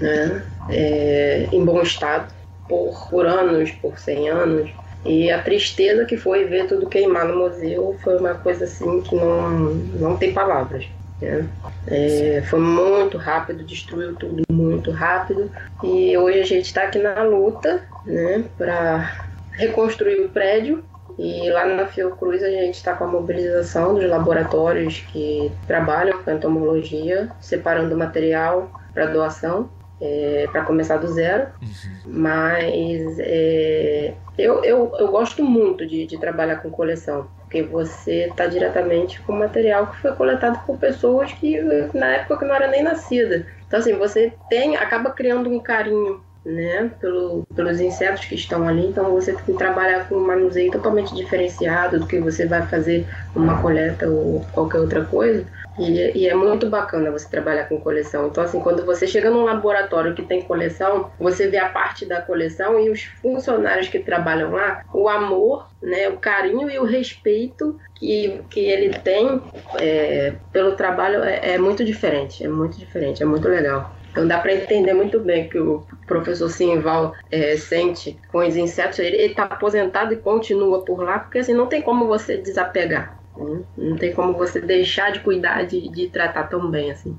né, é, em bom estado por, por anos, por 100 anos. E a tristeza que foi ver tudo queimar no museu foi uma coisa assim que não, não tem palavras. Né? É, foi muito rápido, destruiu tudo muito rápido. E hoje a gente está aqui na luta né, para reconstruir o prédio e lá na Fiocruz a gente está com a mobilização dos laboratórios que trabalham com entomologia, separando material para doação, é, para começar do zero. Uhum. Mas é, eu, eu, eu gosto muito de, de trabalhar com coleção, porque você está diretamente com material que foi coletado por pessoas que na época que não era nem nascida. Então assim, você tem, acaba criando um carinho né, pelo, pelos insetos que estão ali. Então você tem que trabalhar com um manuseio totalmente diferenciado do que você vai fazer uma coleta ou qualquer outra coisa. E, e, é muito bacana você trabalhar com coleção. Então, assim, quando você chega num laboratório que tem coleção, você vê a parte da coleção e os funcionários que trabalham lá, o amor, né, o carinho e o respeito que, que ele tem é, pelo trabalho é, é muito diferente. É muito diferente, é muito legal. Então dá para entender muito bem que o professor Simval é, sente com os insetos. Ele está aposentado e continua por lá, porque assim não tem como você desapegar. Né? Não tem como você deixar de cuidar, de, de tratar tão bem assim.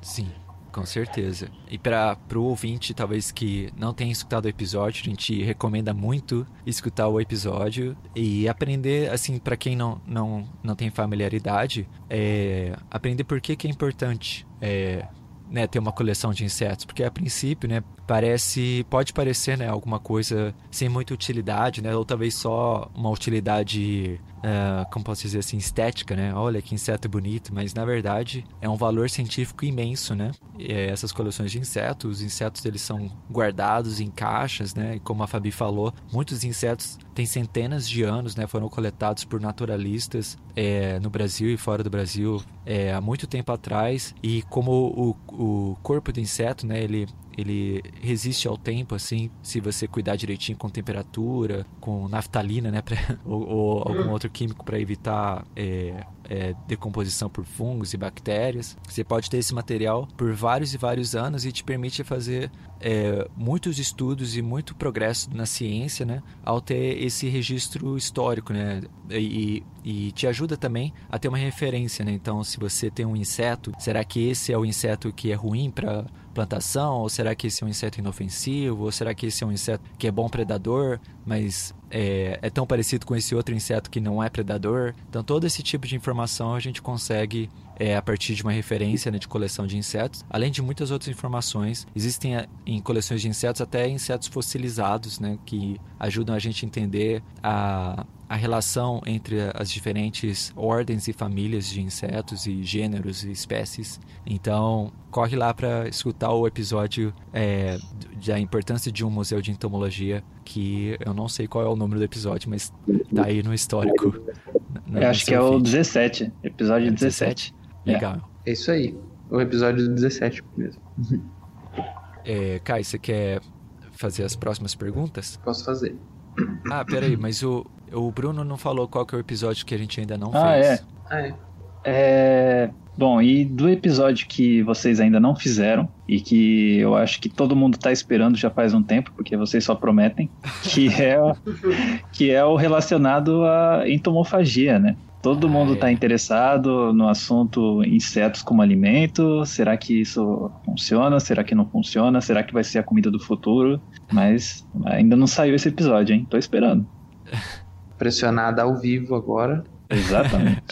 Sim. Com certeza. E para o ouvinte, talvez que não tenha escutado o episódio, a gente recomenda muito escutar o episódio e aprender, assim, para quem não, não, não tem familiaridade, é, aprender por que, que é importante é, né, ter uma coleção de insetos, porque a princípio, né, parece, pode parecer, né, alguma coisa sem muita utilidade, né, ou talvez só uma utilidade, uh, como posso dizer assim, estética, né, olha que inseto bonito, mas na verdade é um valor científico imenso, né, e essas coleções de insetos, os insetos eles são guardados em caixas, né, e como a Fabi falou, muitos insetos têm centenas de anos, né, foram coletados por naturalistas é, no Brasil e fora do Brasil é, há muito tempo atrás, e como o, o corpo do inseto, né, ele ele resiste ao tempo, assim, se você cuidar direitinho com temperatura, com naftalina, né, pra, <laughs> ou, ou, algum outro químico para evitar é, é, decomposição por fungos e bactérias. Você pode ter esse material por vários e vários anos e te permite fazer é, muitos estudos e muito progresso na ciência, né, ao ter esse registro histórico, né, e, e te ajuda também a ter uma referência, né. Então, se você tem um inseto, será que esse é o inseto que é ruim para plantação? Ou será que esse é um inseto inofensivo? Ou será que esse é um inseto que é bom predador, mas é, é tão parecido com esse outro inseto que não é predador? Então, todo esse tipo de informação a gente consegue é, a partir de uma referência né, de coleção de insetos, além de muitas outras informações. Existem em coleções de insetos até insetos fossilizados, né, que ajudam a gente a entender a, a relação entre as diferentes ordens e famílias de insetos e gêneros e espécies. Então, corre lá para escutar o episódio é, da importância de um museu de entomologia, que eu não sei qual é o número do episódio, mas tá aí no histórico. No, eu acho que é o 17, episódio é 17. 17. Legal. É isso aí, o episódio 17 mesmo. É, Kai, você quer fazer as próximas perguntas? Posso fazer. Ah, peraí, mas o, o Bruno não falou qual que é o episódio que a gente ainda não ah, fez. É. Ah, é. É. Bom, e do episódio que vocês ainda não fizeram, e que eu acho que todo mundo está esperando já faz um tempo, porque vocês só prometem, que é, <laughs> que é o relacionado à entomofagia, né? Todo ah, mundo está é. interessado no assunto insetos como alimento. Será que isso funciona? Será que não funciona? Será que vai ser a comida do futuro? Mas ainda não saiu esse episódio, hein? Tô esperando. <laughs> Pressionada ao vivo agora. Exatamente.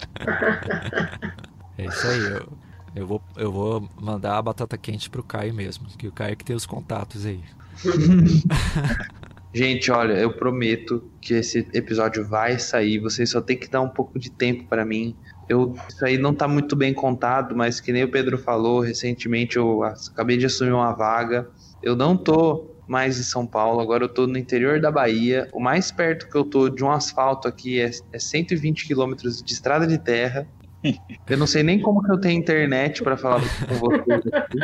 é isso aí. Eu, eu, vou, eu vou mandar a batata quente pro Caio mesmo, que o Caio que tem os contatos aí. <laughs> Gente, olha, eu prometo que esse episódio vai sair. Vocês só tem que dar um pouco de tempo para mim. Eu, isso aí não tá muito bem contado, mas que nem o Pedro falou, recentemente eu acabei de assumir uma vaga. Eu não tô mais em São Paulo, agora eu tô no interior da Bahia. O mais perto que eu tô de um asfalto aqui é, é 120 quilômetros de estrada de terra. <laughs> Eu não sei nem como que eu tenho internet para falar com vocês aqui,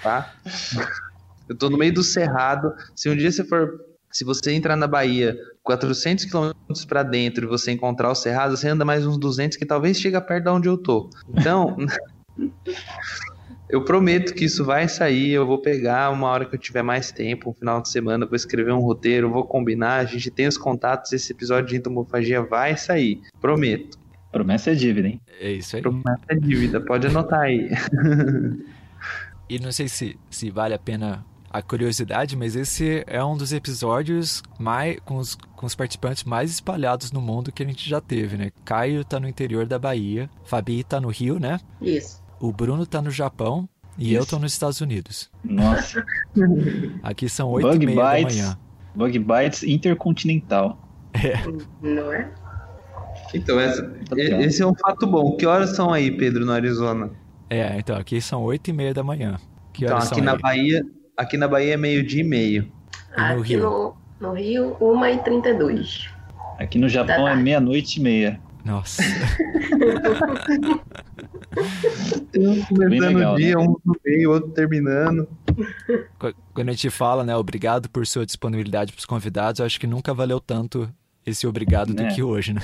tá? Eu tô no meio do cerrado. Se um dia você for, se você entrar na Bahia 400 quilômetros para dentro e você encontrar o cerrado, você anda mais uns 200 que talvez chegue perto de onde eu tô. Então, <laughs> Eu prometo que isso vai sair. Eu vou pegar uma hora que eu tiver mais tempo, um final de semana, vou escrever um roteiro, vou combinar. A gente tem os contatos. Esse episódio de entomofagia vai sair. Prometo. Promessa é dívida, hein? É isso aí. Promessa é dívida. Pode anotar aí. <laughs> e não sei se, se vale a pena a curiosidade, mas esse é um dos episódios mais, com, os, com os participantes mais espalhados no mundo que a gente já teve, né? Caio tá no interior da Bahia, Fabi tá no Rio, né? Isso. O Bruno tá no Japão e Isso. eu tô nos Estados Unidos. Nossa. <laughs> Aqui são oito e meia da manhã. Bug Bites Intercontinental. É. Não é? Então, essa, tá esse é um fato bom. Que horas são aí, Pedro, no Arizona? É, então, aqui são oito e meia da manhã. Que então, aqui na aí? Bahia, aqui na Bahia é meio-dia e meio. E no aqui Rio? No, no Rio, uma e trinta e dois. Aqui no Japão é meia-noite e meia. Nossa. um começando legal, o dia, né? um no meio, outro terminando. Quando a gente fala, né, obrigado por sua disponibilidade para os convidados, eu acho que nunca valeu tanto esse obrigado do é. que hoje, né?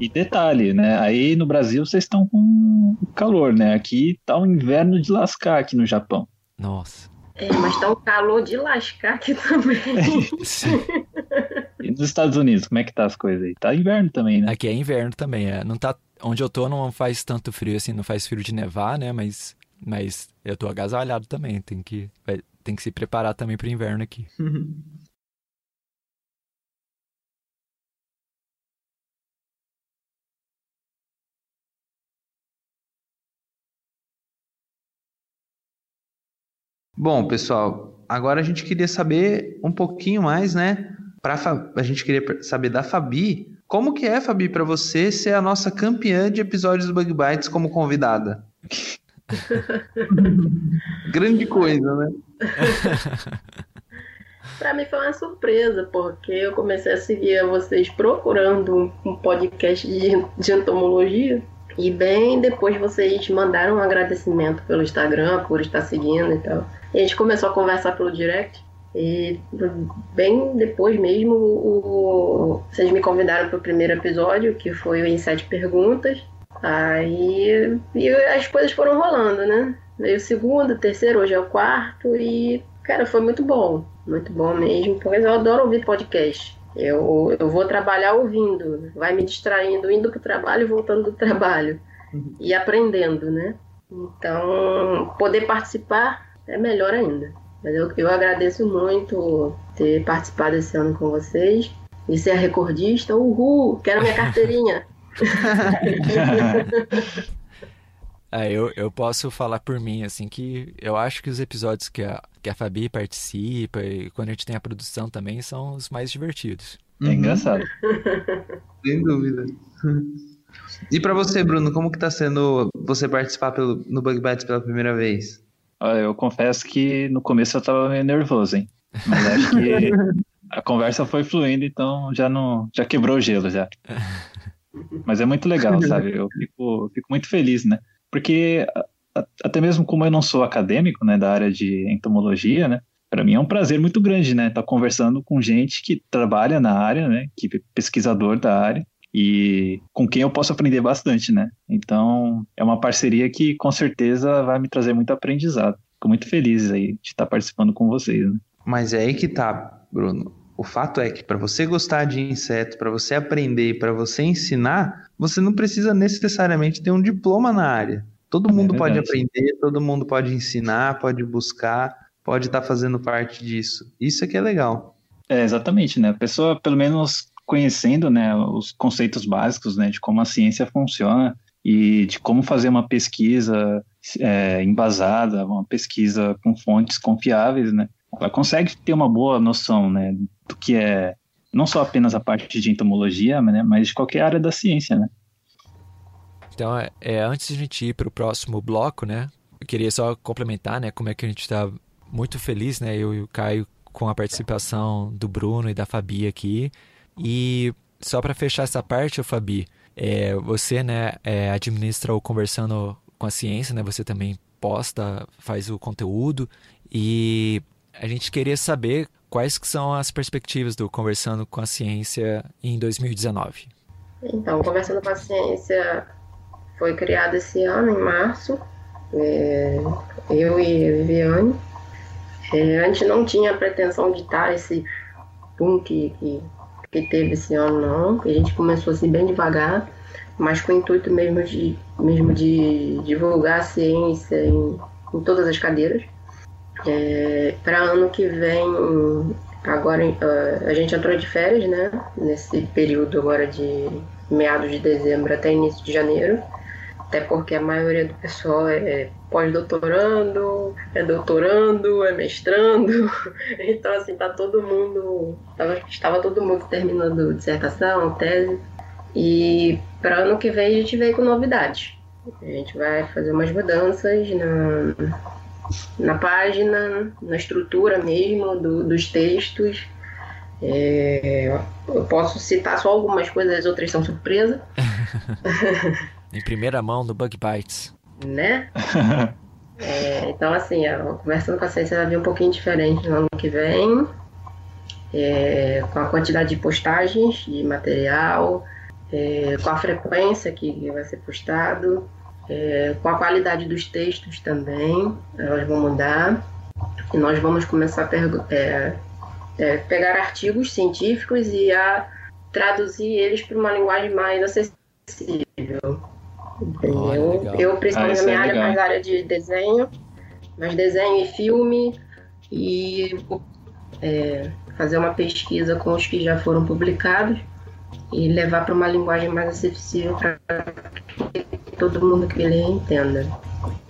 e detalhe, né? Aí no Brasil vocês estão com calor, né? Aqui tá um inverno de lascar aqui no Japão. Nossa. É, mas tá um calor de lascar aqui também. <laughs> Sim. E nos Estados Unidos, como é que tá as coisas aí? Tá inverno também, né? Aqui é inverno também, é. Não tá... Onde eu tô não faz tanto frio assim, não faz frio de nevar, né? Mas, mas eu tô agasalhado também, tem que, tem que se preparar também pro inverno aqui. <laughs> Bom, pessoal, agora a gente queria saber um pouquinho mais, né? Pra. A gente queria saber da Fabi. Como que é, Fabi, para você ser a nossa campeã de episódios do Bug Bites como convidada? <laughs> Grande coisa, né? <laughs> Para mim foi uma surpresa, porque eu comecei a seguir vocês procurando um podcast de, de entomologia. E bem depois vocês mandaram um agradecimento pelo Instagram por estar seguindo e tal. E a gente começou a conversar pelo direct. E bem depois mesmo, o, vocês me convidaram para o primeiro episódio, que foi o Em Sete Perguntas. Aí e as coisas foram rolando, né? Veio o segundo, o terceiro, hoje é o quarto. E, cara, foi muito bom. Muito bom mesmo, porque eu adoro ouvir podcast. Eu, eu vou trabalhar ouvindo, vai me distraindo, indo para o trabalho e voltando do trabalho. Uhum. E aprendendo, né? Então, poder participar é melhor ainda. Mas eu, eu agradeço muito ter participado esse ano com vocês e ser recordista. Uhul! Quero minha <laughs> carteirinha! <laughs> é, eu, eu posso falar por mim, assim, que eu acho que os episódios que a, que a Fabi participa e quando a gente tem a produção também são os mais divertidos. É uhum. engraçado. <laughs> Sem dúvida. E para você, Bruno, como que tá sendo você participar pelo, no Bug Bites pela primeira vez? Eu confesso que no começo eu tava meio nervoso, hein? Mas acho que <laughs> a conversa foi fluindo, então já não já quebrou o gelo já. <laughs> Mas é muito legal, sabe? Eu fico, fico muito feliz, né? Porque até mesmo como eu não sou acadêmico, né, da área de entomologia, né? Para mim é um prazer muito grande, né? Estar tá conversando com gente que trabalha na área, né? Que é pesquisador da área e com quem eu posso aprender bastante, né? Então, é uma parceria que com certeza vai me trazer muito aprendizado. Fico muito feliz aí de estar participando com vocês, né? Mas é aí que tá, Bruno. O fato é que para você gostar de inseto, para você aprender, para você ensinar, você não precisa necessariamente ter um diploma na área. Todo é mundo é pode aprender, todo mundo pode ensinar, pode buscar, pode estar tá fazendo parte disso. Isso é que é legal. É, exatamente, né? A pessoa, pelo menos, conhecendo né, os conceitos básicos né, de como a ciência funciona e de como fazer uma pesquisa é, embasada, uma pesquisa com fontes confiáveis, né? Ela consegue ter uma boa noção né, do que é não só apenas a parte de entomologia, né, mas de qualquer área da ciência, né? Então, é, é antes de a gente ir para o próximo bloco, né? Eu queria só complementar, né? Como é que a gente está muito feliz, né? Eu e o Caio com a participação do Bruno e da Fabi aqui. E só para fechar essa parte, Fabi, é, você né, é, administra o Conversando com a Ciência, né? Você também posta, faz o conteúdo e a gente queria saber quais que são as perspectivas do Conversando com a Ciência em 2019. Então, Conversando com a Ciência foi criado esse ano, em março, é, eu e a Viviane. É, a gente não tinha pretensão de estar esse boom que, que que teve esse ano, não. A gente começou assim bem devagar, mas com o intuito mesmo de, mesmo de divulgar a ciência em, em todas as cadeiras. É, Para ano que vem, agora a gente entrou de férias, né? Nesse período agora de meados de dezembro até início de janeiro até porque a maioria do pessoal é pós-doutorando, é doutorando, é mestrando, <laughs> então assim, tá todo mundo, tava, estava todo mundo terminando dissertação, tese, e para ano que vem a gente veio com novidades. A gente vai fazer umas mudanças na, na página, na estrutura mesmo do, dos textos. É, eu posso citar só algumas coisas, as outras são surpresa. <laughs> Em primeira mão no Bug Bites. Né? é, então, assim, a conversando com a ciência vai vir um pouquinho diferente no ano que vem. É, com a quantidade de postagens de material, é, com a frequência que vai ser postado, é, com a qualidade dos textos também, elas vão mudar. E nós vamos começar a é, é, pegar artigos científicos e a traduzir eles para uma linguagem mais acessível. Entendeu? eu, principalmente ah, na minha é área, mais área de desenho, mais desenho e filme, e é, fazer uma pesquisa com os que já foram publicados e levar para uma linguagem mais acessível para todo mundo que lê entenda.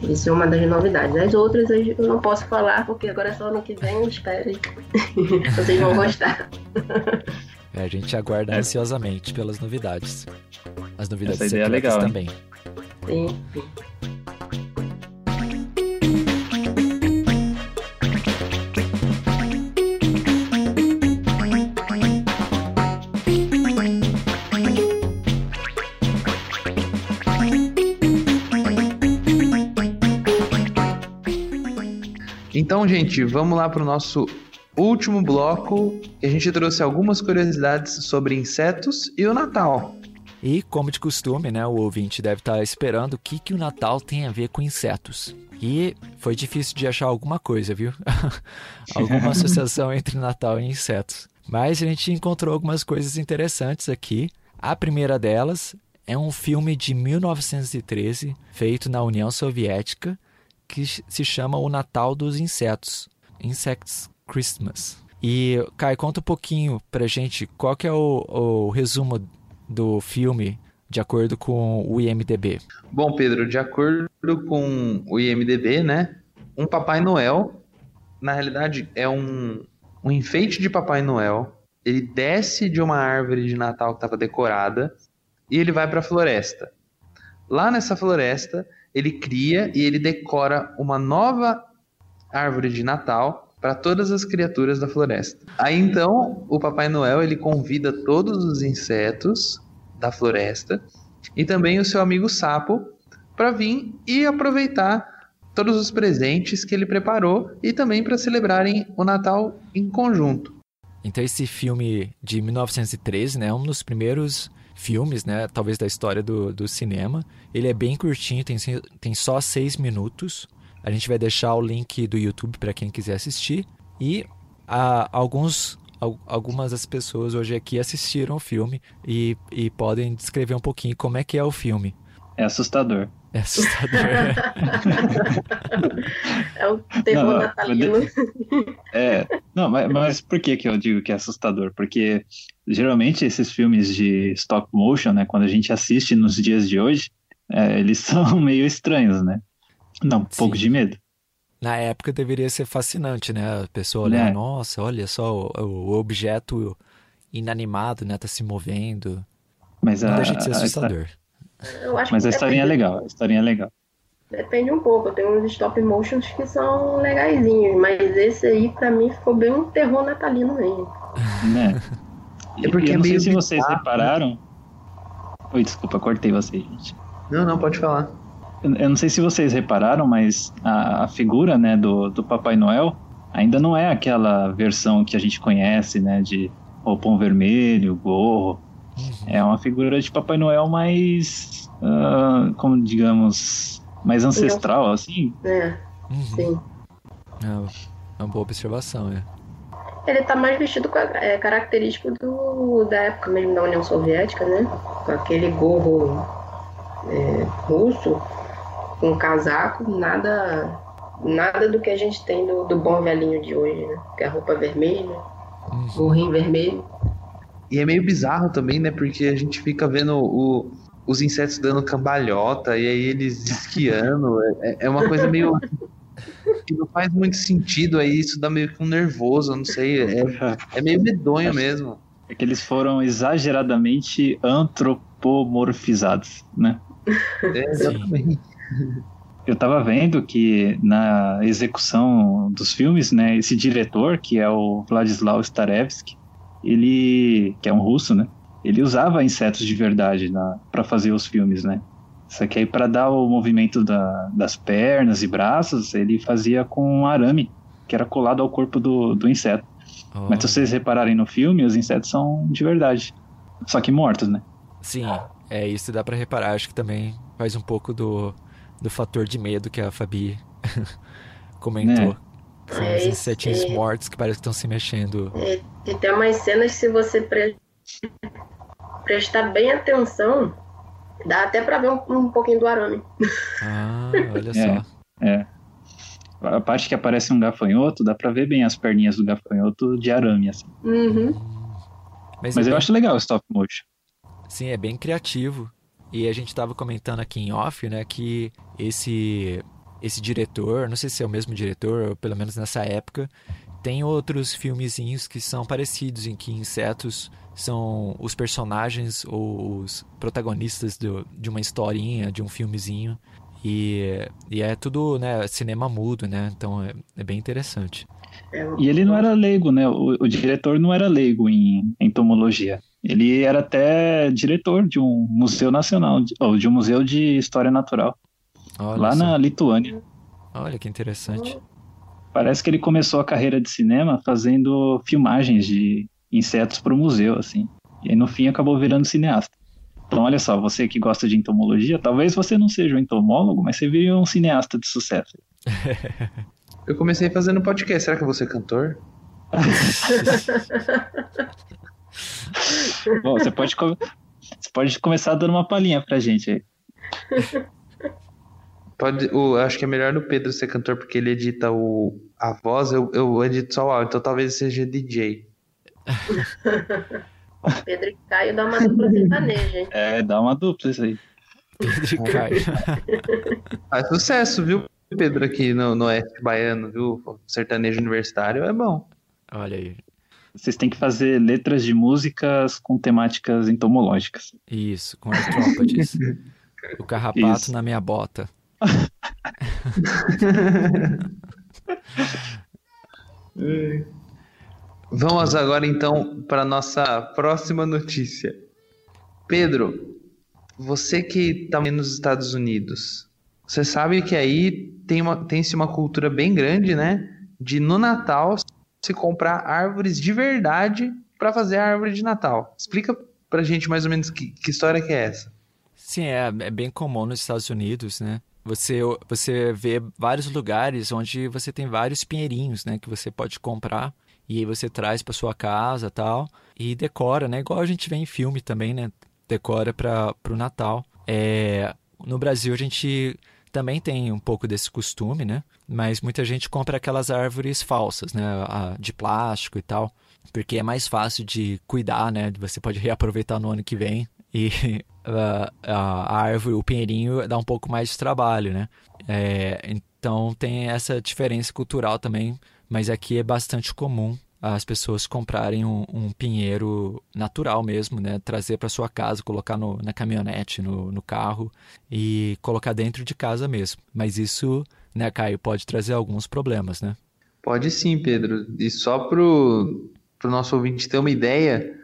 Isso é uma das novidades. As outras eu não posso falar, porque agora é só ano que vem, espere. <laughs> Vocês vão gostar. <laughs> É, a gente aguarda ansiosamente pelas novidades. As novidades Essa ideia é legal, hein? também. Sim, sim. Então, gente, vamos lá para o nosso último bloco. A gente trouxe algumas curiosidades sobre insetos e o Natal. E, como de costume, né, o ouvinte deve estar esperando o que, que o Natal tem a ver com insetos. E foi difícil de achar alguma coisa, viu? <laughs> alguma <laughs> associação entre Natal e insetos. Mas a gente encontrou algumas coisas interessantes aqui. A primeira delas é um filme de 1913, feito na União Soviética, que se chama O Natal dos Insetos. Insects Christmas. E, Kai, conta um pouquinho pra gente qual que é o, o resumo do filme de acordo com o IMDB. Bom, Pedro, de acordo com o IMDB, né? Um Papai Noel, na realidade, é um, um enfeite de Papai Noel. Ele desce de uma árvore de Natal que estava decorada e ele vai para a floresta. Lá nessa floresta, ele cria e ele decora uma nova árvore de Natal para todas as criaturas da floresta. Aí então, o Papai Noel ele convida todos os insetos da floresta e também o seu amigo sapo para vir e aproveitar todos os presentes que ele preparou e também para celebrarem o Natal em conjunto. Então esse filme de 1913, né, é um dos primeiros filmes, né, talvez da história do, do cinema. Ele é bem curtinho, tem, tem só seis minutos. A gente vai deixar o link do YouTube para quem quiser assistir. E alguns, algumas das pessoas hoje aqui assistiram o filme e, e podem descrever um pouquinho como é que é o filme. É assustador. É assustador. <laughs> é o terror não, natalino. É, não, mas, mas por que, que eu digo que é assustador? Porque geralmente esses filmes de stop motion, né, quando a gente assiste nos dias de hoje, é, eles <laughs> são meio estranhos, né? Dá um Sim. pouco de medo. Na época deveria ser fascinante, né? A pessoa olhar, é. nossa, olha só o, o, objeto inanimado, né? Tá se movendo. Mas Não a, deixa de ser assustador. Mas a historinha é legal, a historinha é legal. Depende um pouco, tem uns stop motions que são legaisinhos, mas esse aí pra mim ficou bem um terror natalino mesmo. Né? É porque eu é não sei meio se vocês bizarro, repararam. Oi, desculpa, cortei vocês, gente. Não, não, pode falar. Eu eu não sei se vocês repararam, mas a, a figura né, do, do Papai Noel ainda não é aquela versão que a gente conhece, né? De roupão vermelho, gorro. É uma figura de Papai Noel mais, ah, como digamos, mais ancestral, assim. É, Uhum. sim. É uma boa observação, é. Ele tá mais vestido com a, é, característico do, da época mesmo da União Soviética, né? Com aquele gorro é, russo, com casaco, nada nada do que a gente tem do, do bom velhinho de hoje, né? Que é a roupa vermelha, gorrinho vermelho. E é meio bizarro também, né? Porque a gente fica vendo o, os insetos dando cambalhota e aí eles esquiando. É, é uma coisa meio. <laughs> que não faz muito sentido aí, isso dá meio que um nervoso, não sei. É, é meio medonho mesmo. É que eles foram exageradamente antropomorfizados, né? É, exatamente. Eu tava vendo que na execução dos filmes, né, esse diretor, que é o Vladislav Starevsky, ele, que é um russo, né, ele usava insetos de verdade para fazer os filmes, né? Só que aí para dar o movimento da, das pernas e braços, ele fazia com um arame, que era colado ao corpo do, do inseto. Oh. Mas se vocês repararem no filme, os insetos são de verdade. Só que mortos, né? Sim, é isso dá pra reparar. Acho que também faz um pouco do, do fator de medo que a Fabi <laughs> comentou. São É, os insetinhos esse- mortos que parece que estão se mexendo. É, e tem umas cenas que se você pre- prestar bem atenção, dá até pra ver um, um pouquinho do arame. Ah, olha É. só. É. A parte que aparece um gafanhoto, dá pra ver bem as perninhas do gafanhoto de arame, assim. Uhum. Mas, Mas é eu acho legal o stop motion. Sim, é bem criativo. E a gente estava comentando aqui em off, né, que esse esse diretor, não sei se é o mesmo diretor, ou pelo menos nessa época, tem outros filmezinhos que são parecidos, em que insetos são os personagens ou os protagonistas do, de uma historinha, de um filmezinho. E, e é tudo né, cinema mudo, né? Então é, é bem interessante. E ele não era leigo, né? O, o diretor não era leigo em entomologia. Ele era até diretor de um museu nacional, ou de um museu de história natural, Olha lá só. na Lituânia. Olha que interessante. Parece que ele começou a carreira de cinema fazendo filmagens de insetos para o museu, assim. E aí, no fim acabou virando cineasta. Então, olha só, você que gosta de entomologia, talvez você não seja um entomólogo, mas você viria um cineasta de sucesso. <laughs> eu comecei fazendo podcast, será que eu vou ser cantor? <laughs> Bom, você pode, você pode começar dando uma palhinha pra gente aí. <laughs> Pode, o, acho que é melhor no Pedro ser cantor, porque ele edita o, a voz, eu, eu edito só o áudio, então talvez seja DJ. <laughs> Pedro e Caio dá uma dupla sertaneja, hein? É, dá uma dupla isso aí. Pedro e Caio. <laughs> Faz sucesso, viu, Pedro, aqui no, no Oeste Baiano, viu? Sertanejo universitário é bom. Olha aí. Vocês têm que fazer letras de músicas com temáticas entomológicas. Isso, com artrópodes. <laughs> o carrapato Isso. na minha bota. <laughs> Vamos agora então para nossa próxima notícia. Pedro, você que está nos Estados Unidos, você sabe que aí tem uma, tem-se uma cultura bem grande, né? De no Natal se comprar árvores de verdade para fazer a árvore de Natal. Explica pra gente mais ou menos que, que história que é essa. Sim, é, é bem comum nos Estados Unidos, né? Você, você vê vários lugares onde você tem vários pinheirinhos, né? Que você pode comprar e aí você traz para sua casa tal e decora, né? Igual a gente vê em filme também, né? Decora para o Natal. É, no Brasil a gente também tem um pouco desse costume, né? Mas muita gente compra aquelas árvores falsas, né? De plástico e tal, porque é mais fácil de cuidar, né? Você pode reaproveitar no ano que vem e a, a árvore, o pinheirinho, dá um pouco mais de trabalho, né? É, então tem essa diferença cultural também mas aqui é bastante comum as pessoas comprarem um, um pinheiro natural mesmo, né? Trazer para sua casa, colocar no, na caminhonete, no, no carro e colocar dentro de casa mesmo. Mas isso, né, Caio, pode trazer alguns problemas, né? Pode sim, Pedro. E só para o nosso ouvinte ter uma ideia,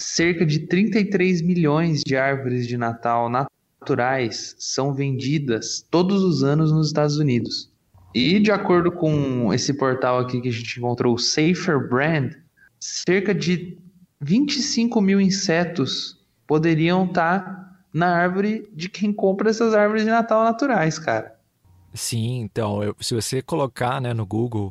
cerca de 33 milhões de árvores de Natal naturais são vendidas todos os anos nos Estados Unidos. E de acordo com esse portal aqui que a gente encontrou, o Safer Brand, cerca de 25 mil insetos poderiam estar na árvore de quem compra essas árvores de Natal naturais, cara. Sim, então, eu, se você colocar né, no Google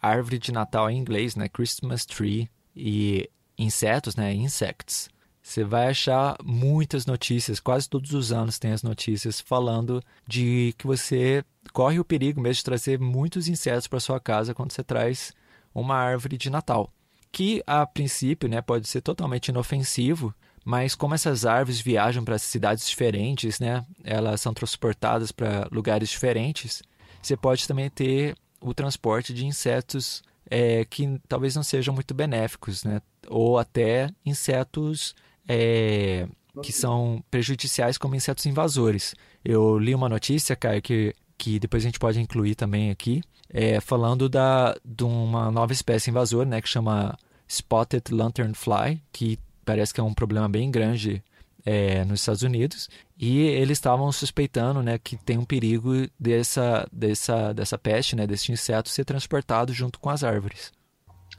árvore de Natal em inglês, né, Christmas tree, e insetos, né, insects, você vai achar muitas notícias, quase todos os anos tem as notícias falando de que você corre o perigo mesmo de trazer muitos insetos para sua casa quando você traz uma árvore de Natal. Que a princípio né, pode ser totalmente inofensivo, mas como essas árvores viajam para cidades diferentes, né, elas são transportadas para lugares diferentes, você pode também ter o transporte de insetos é, que talvez não sejam muito benéficos, né, ou até insetos é, que são prejudiciais como insetos invasores. Eu li uma notícia, Caio, que, que depois a gente pode incluir também aqui, é, falando da, de uma nova espécie invasora, né, que chama Spotted Lanternfly, que parece que é um problema bem grande é, nos Estados Unidos e eles estavam suspeitando né, que tem um perigo dessa, dessa, dessa peste, né, desse inseto ser transportado junto com as árvores.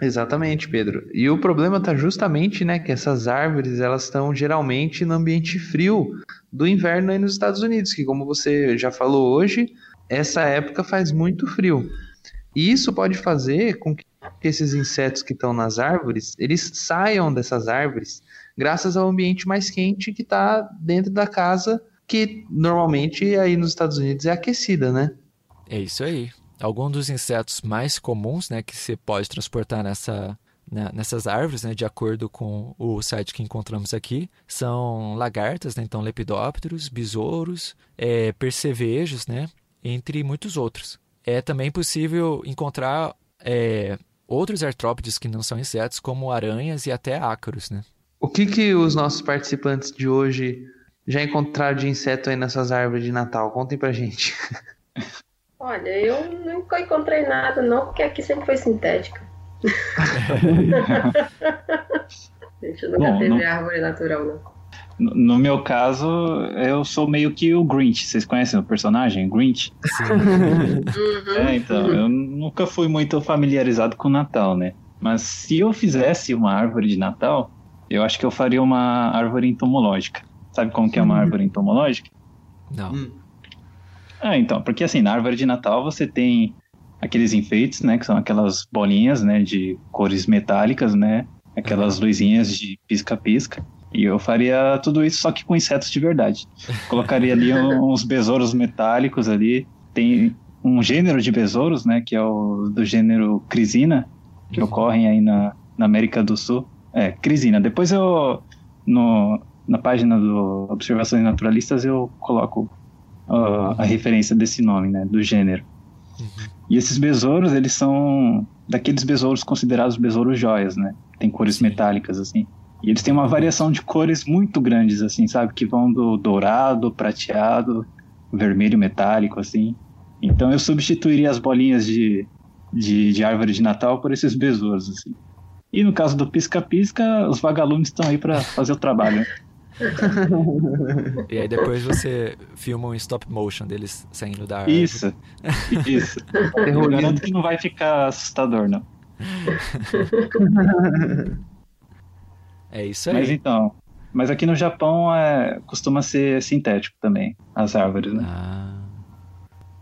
Exatamente, Pedro. E o problema está justamente, né, que essas árvores elas estão geralmente no ambiente frio do inverno aí nos Estados Unidos, que como você já falou hoje, essa época faz muito frio. E isso pode fazer com que esses insetos que estão nas árvores, eles saiam dessas árvores graças ao ambiente mais quente que está dentro da casa, que normalmente aí nos Estados Unidos é aquecida, né? É isso aí. Alguns dos insetos mais comuns né, que você pode transportar nessa, né, nessas árvores, né, de acordo com o site que encontramos aqui, são lagartas, né, então lepidópteros, besouros, é, percevejos, né, entre muitos outros. É também possível encontrar é, outros artrópodes que não são insetos, como aranhas e até ácaros, né? O que, que os nossos participantes de hoje já encontraram de inseto aí nessas árvores de Natal? Contem pra gente. <laughs> Olha, eu nunca encontrei nada, não, porque aqui sempre foi sintética. a <laughs> gente nunca Bom, teve no... árvore natural, não. No meu caso, eu sou meio que o Grinch. Vocês conhecem o personagem, Grinch? Sim. É, então, eu nunca fui muito familiarizado com o Natal, né? Mas se eu fizesse uma árvore de Natal, eu acho que eu faria uma árvore entomológica. Sabe como que é uma hum. árvore entomológica? Não. Ah, então, porque assim, na árvore de Natal você tem aqueles enfeites, né, que são aquelas bolinhas, né, de cores metálicas, né, aquelas luzinhas de pisca-pisca. E eu faria tudo isso só que com insetos de verdade. Colocaria ali <laughs> uns besouros metálicos ali. Tem um gênero de besouros, né, que é o do gênero Crisina, que uhum. ocorrem aí na, na América do Sul. É, Crisina. Depois eu, no, na página do Observações Naturalistas, eu coloco uh, a referência desse nome, né, do gênero. Uhum. E esses besouros, eles são daqueles besouros considerados besouros joias, né? Tem cores Sim. metálicas, assim. E eles têm uma variação de cores muito grandes, assim, sabe? Que vão do dourado, prateado, vermelho metálico, assim. Então eu substituiria as bolinhas de, de, de árvore de Natal por esses besouros, assim. E no caso do pisca-pisca, os vagalumes estão aí para fazer o trabalho. <laughs> e aí depois você filma um stop motion deles saindo da árvore. Isso, isso. Eu garanto que não vai ficar assustador, não. É isso aí. Mas então, mas aqui no Japão é, costuma ser sintético também, as árvores, né? Ah.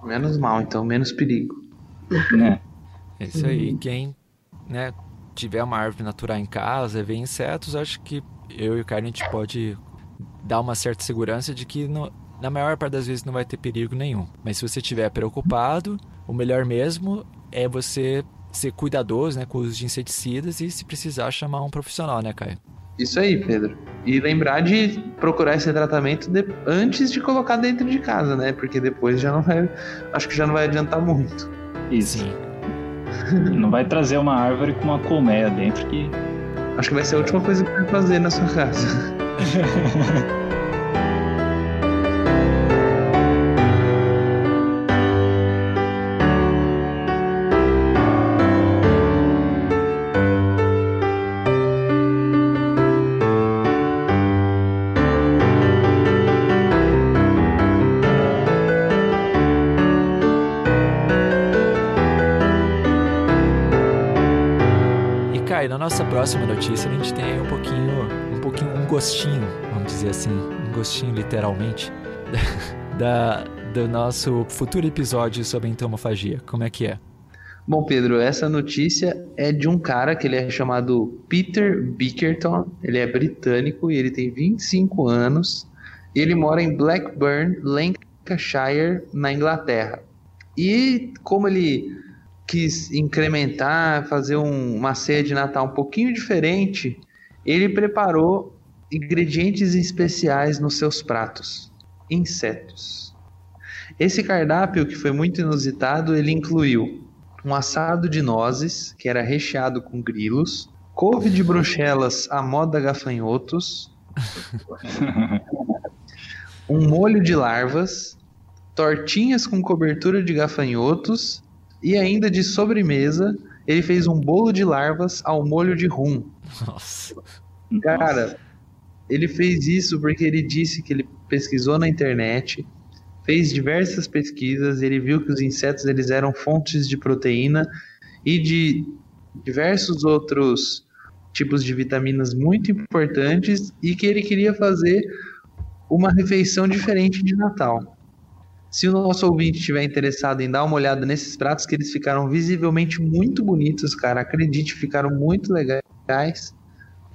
Menos mal, então, menos perigo. Né? É isso aí. Quem né, tiver uma árvore natural em casa, ver insetos, acho que eu e o Carne a gente pode dar uma certa segurança de que no, na maior parte das vezes não vai ter perigo nenhum. Mas se você estiver preocupado, o melhor mesmo é você ser cuidadoso né, com os de inseticidas e, se precisar, chamar um profissional, né, Caio? Isso aí, Pedro. E lembrar de procurar esse tratamento de... antes de colocar dentro de casa, né? Porque depois já não vai. Acho que já não vai adiantar muito. Isso. Sim. <laughs> não vai trazer uma árvore com uma colmeia dentro que. Acho que vai ser a última coisa que vai fazer na sua casa. <laughs> próxima notícia, a gente tem um pouquinho, um pouquinho, um gostinho, vamos dizer assim, um gostinho literalmente, <laughs> da, do nosso futuro episódio sobre entomofagia. Como é que é? Bom, Pedro, essa notícia é de um cara que ele é chamado Peter Bickerton, ele é britânico e ele tem 25 anos, e ele mora em Blackburn, Lancashire, na Inglaterra. E como ele quis incrementar, fazer um, uma ceia de Natal um pouquinho diferente, ele preparou ingredientes especiais nos seus pratos: insetos. Esse cardápio, que foi muito inusitado, ele incluiu um assado de nozes, que era recheado com grilos, couve de bruxelas à moda gafanhotos, <laughs> um molho de larvas, tortinhas com cobertura de gafanhotos e ainda de sobremesa, ele fez um bolo de larvas ao molho de rum. Nossa. Cara, ele fez isso porque ele disse que ele pesquisou na internet, fez diversas pesquisas, ele viu que os insetos eles eram fontes de proteína e de diversos outros tipos de vitaminas muito importantes e que ele queria fazer uma refeição diferente de Natal. Se o nosso ouvinte estiver interessado em dar uma olhada nesses pratos, que eles ficaram visivelmente muito bonitos, cara, acredite, ficaram muito legais.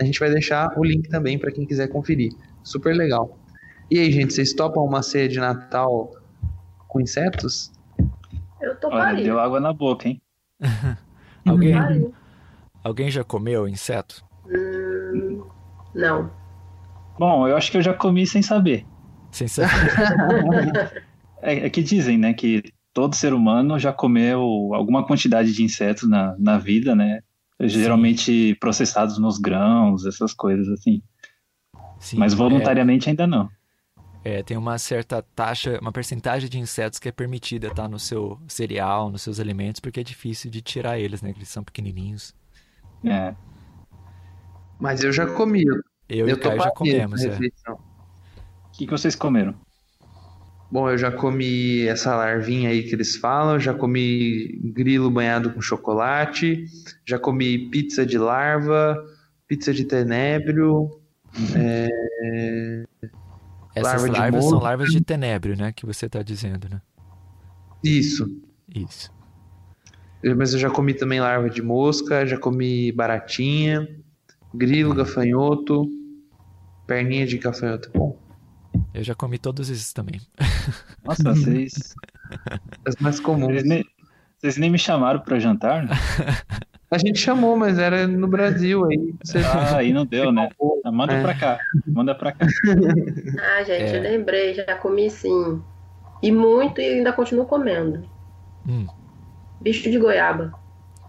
A gente vai deixar o link também para quem quiser conferir. Super legal. E aí, gente, vocês topam uma ceia de Natal com insetos? Eu toparia. Olha, deu água na boca, hein? <laughs> alguém, alguém já comeu inseto? Hum, não. Bom, eu acho que eu já comi sem saber. Sem saber. <laughs> É, é, que dizem, né, que todo ser humano já comeu alguma quantidade de insetos na, na vida, né? Geralmente processados nos grãos, essas coisas assim. Sim, Mas voluntariamente é... ainda não. É, tem uma certa taxa, uma percentagem de insetos que é permitida tá, no seu cereal, nos seus alimentos, porque é difícil de tirar eles, né? Eles são pequenininhos. É. Mas eu já comi. Eu, eu e o Caio já comemos, é. O que, que vocês comeram? Bom, eu já comi essa larvinha aí que eles falam, já comi grilo banhado com chocolate, já comi pizza de larva, pizza de tenebro, <laughs> é... Essas larva larvas são larvas de tenebro, né? Que você está dizendo, né? Isso. Isso. Mas eu já comi também larva de mosca, já comi baratinha, grilo, gafanhoto, perninha de gafanhoto. Bom. Eu já comi todos esses também. <laughs> Nossa, vocês. As mais comuns. Vocês nem, vocês nem me chamaram para jantar, né? A gente chamou, mas era no Brasil aí. Você... Ah, aí não deu, né? Manda é. pra cá. Manda pra cá. <laughs> Ah, gente, é. eu lembrei, já comi sim. E muito e ainda continuo comendo. Hum. Bicho de goiaba.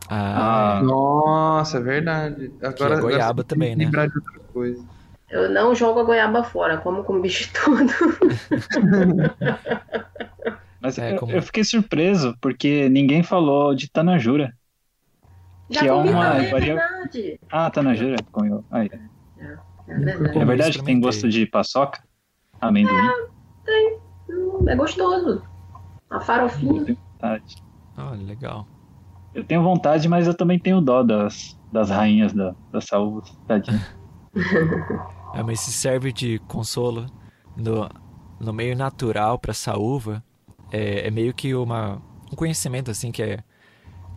Ah, ah. nossa, é verdade. Agora, é goiaba também, né? Lembrar de outra coisa. Eu não jogo a goiaba fora, como com bicho <laughs> tudo. Mas é, como... eu fiquei surpreso, porque ninguém falou de Tanajura. Já que é uma também, é verdade. Ah, Tanajura. Aí. É, é verdade. É verdade que tem gosto de paçoca? Amendoim? É, tem. Hum, é gostoso. A farofinha. Eu tenho vontade. Ah, legal. Eu tenho vontade, mas eu também tenho dó das, das rainhas da, da saúde. Tadinha. <laughs> É, mas se serve de consolo no, no meio natural para essa uva, é, é, meio que uma, um conhecimento assim que é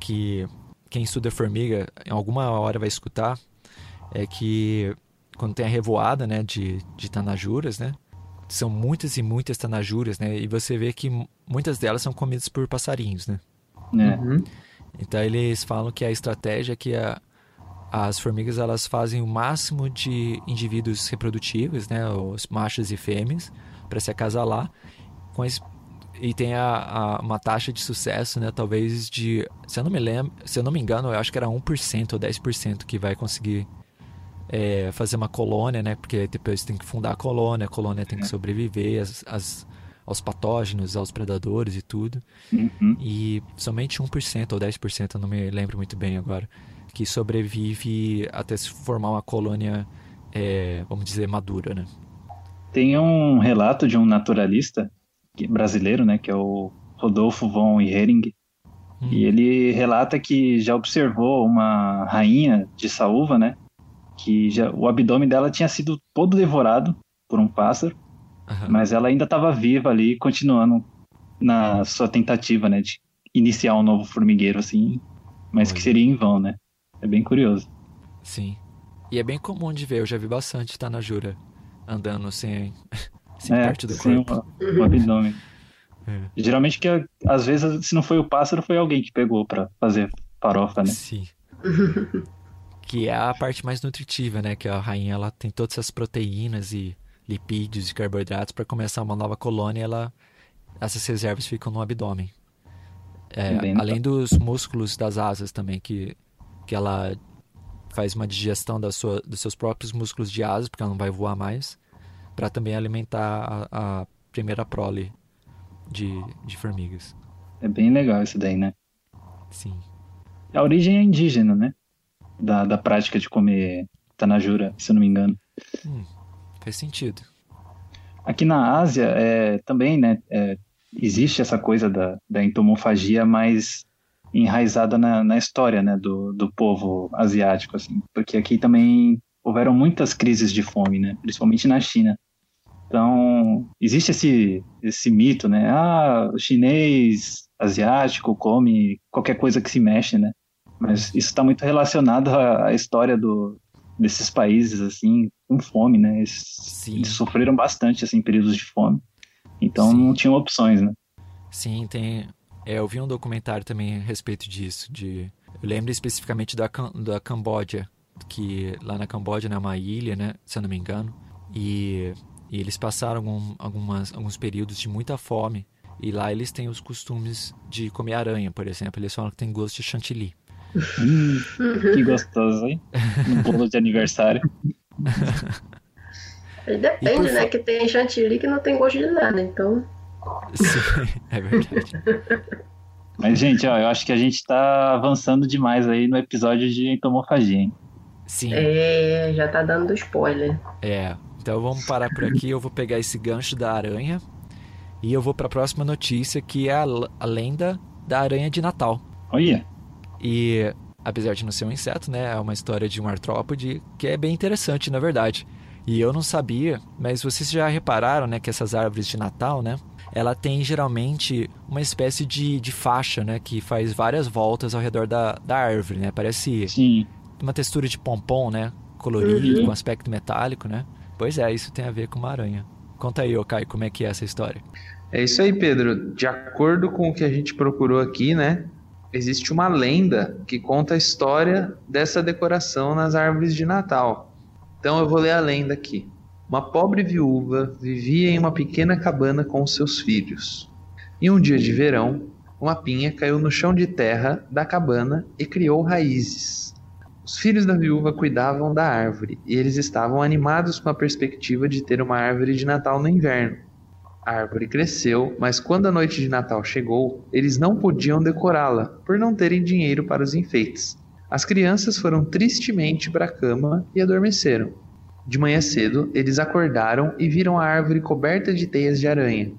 que quem estuda formiga em alguma hora vai escutar é que quando tem a revoada, né, de, de tanajuras, né, são muitas e muitas tanajuras, né, e você vê que muitas delas são comidas por passarinhos, né. É. Uhum. Então eles falam que a estratégia é que a, as formigas elas fazem o máximo de indivíduos reprodutivos, né, os machos e fêmeas, para se acasalar, com esse, e tem a, a, uma taxa de sucesso, né, talvez de, se eu não me lembro, se eu não me engano, eu acho que era 1% ou 10% que vai conseguir é, fazer uma colônia, né, porque depois tem que fundar a colônia, a colônia tem que sobreviver as, as, aos patógenos, aos predadores e tudo. Uhum. E somente 1% ou 10%, eu não me lembro muito bem agora, que sobrevive até se formar uma colônia, é, vamos dizer, madura, né? Tem um relato de um naturalista brasileiro, né, que é o Rodolfo von Hering, hum. e ele relata que já observou uma rainha de saúva, né, que já, o abdômen dela tinha sido todo devorado por um pássaro, uhum. mas ela ainda estava viva ali, continuando na sua tentativa, né, de iniciar um novo formigueiro, assim, mas Olha. que seria em vão, né? É bem curioso. Sim. E é bem comum de ver, eu já vi bastante tá na Jura andando sem, <laughs> sem é, parte do corpo. o abdômen. <laughs> É. Geralmente que às vezes se não foi o pássaro, foi alguém que pegou para fazer farofa, né? Sim. <laughs> que é a parte mais nutritiva, né? Que a rainha ela tem todas essas proteínas e lipídios e carboidratos para começar uma nova colônia, ela essas reservas ficam no abdômen. É, além dos músculos das asas também, que que ela faz uma digestão da sua, dos seus próprios músculos de asas, porque ela não vai voar mais, para também alimentar a, a, primeira prole de, de formigas. É bem legal isso daí, né? Sim. A origem é indígena, né? Da, da prática de comer tanajura, se eu não me engano. Hum, faz sentido. Aqui na Ásia, é, também, né? É, existe essa coisa da, da entomofagia, mas enraizada na, na história né, do, do povo asiático, assim, porque aqui também houveram muitas crises de fome, né, principalmente na China. Então, existe esse, esse mito, né? Ah, o chinês asiático come qualquer coisa que se mexe, né? Mas isso está muito relacionado à, à história do, desses países, assim, com fome, né? Eles, eles sofreram bastante, assim, períodos de fome. Então, Sim. não tinham opções, né? Sim, tem é, eu vi um documentário também a respeito disso. De, eu lembro especificamente da, da Camboja, que lá na Camboja né, é uma ilha, né, se eu não me engano, e, e eles passaram algum, algumas, alguns períodos de muita fome E lá eles têm os costumes de comer aranha, por exemplo. Eles falam que tem gosto de chantilly. Hum, que gostoso, hein? <laughs> No bolo de aniversário. Depende, né? Que tem chantilly que não tem gosto de nada, então. Sim, <laughs> é verdade. Mas, gente, ó, eu acho que a gente tá avançando demais aí no episódio de entomofagia, hein? Sim. É, já tá dando spoiler. É. Então vamos parar por aqui. Eu vou pegar esse gancho da aranha e eu vou para a próxima notícia, que é a, a lenda da aranha de Natal. Olha. E apesar de não ser um inseto, né, é uma história de um artrópode que é bem interessante, na verdade. E eu não sabia, mas vocês já repararam, né, que essas árvores de Natal, né, ela tem geralmente uma espécie de, de faixa, né, que faz várias voltas ao redor da, da árvore, né, parece Sim. uma textura de pompom, né, colorido, Uhum. com aspecto metálico, né. Pois é, isso tem a ver com uma aranha. Conta aí, Okai, como é que é essa história? É isso aí, Pedro. De acordo com o que a gente procurou aqui, né? Existe uma lenda que conta a história dessa decoração nas árvores de Natal. Então eu vou ler a lenda aqui. Uma pobre viúva vivia em uma pequena cabana com seus filhos. Em um dia de verão, uma pinha caiu no chão de terra da cabana e criou raízes. Os filhos da viúva cuidavam da árvore e eles estavam animados com a perspectiva de ter uma árvore de Natal no inverno. A árvore cresceu, mas quando a noite de Natal chegou, eles não podiam decorá-la, por não terem dinheiro para os enfeites. As crianças foram tristemente para a cama e adormeceram. De manhã cedo, eles acordaram e viram a árvore coberta de teias de aranha.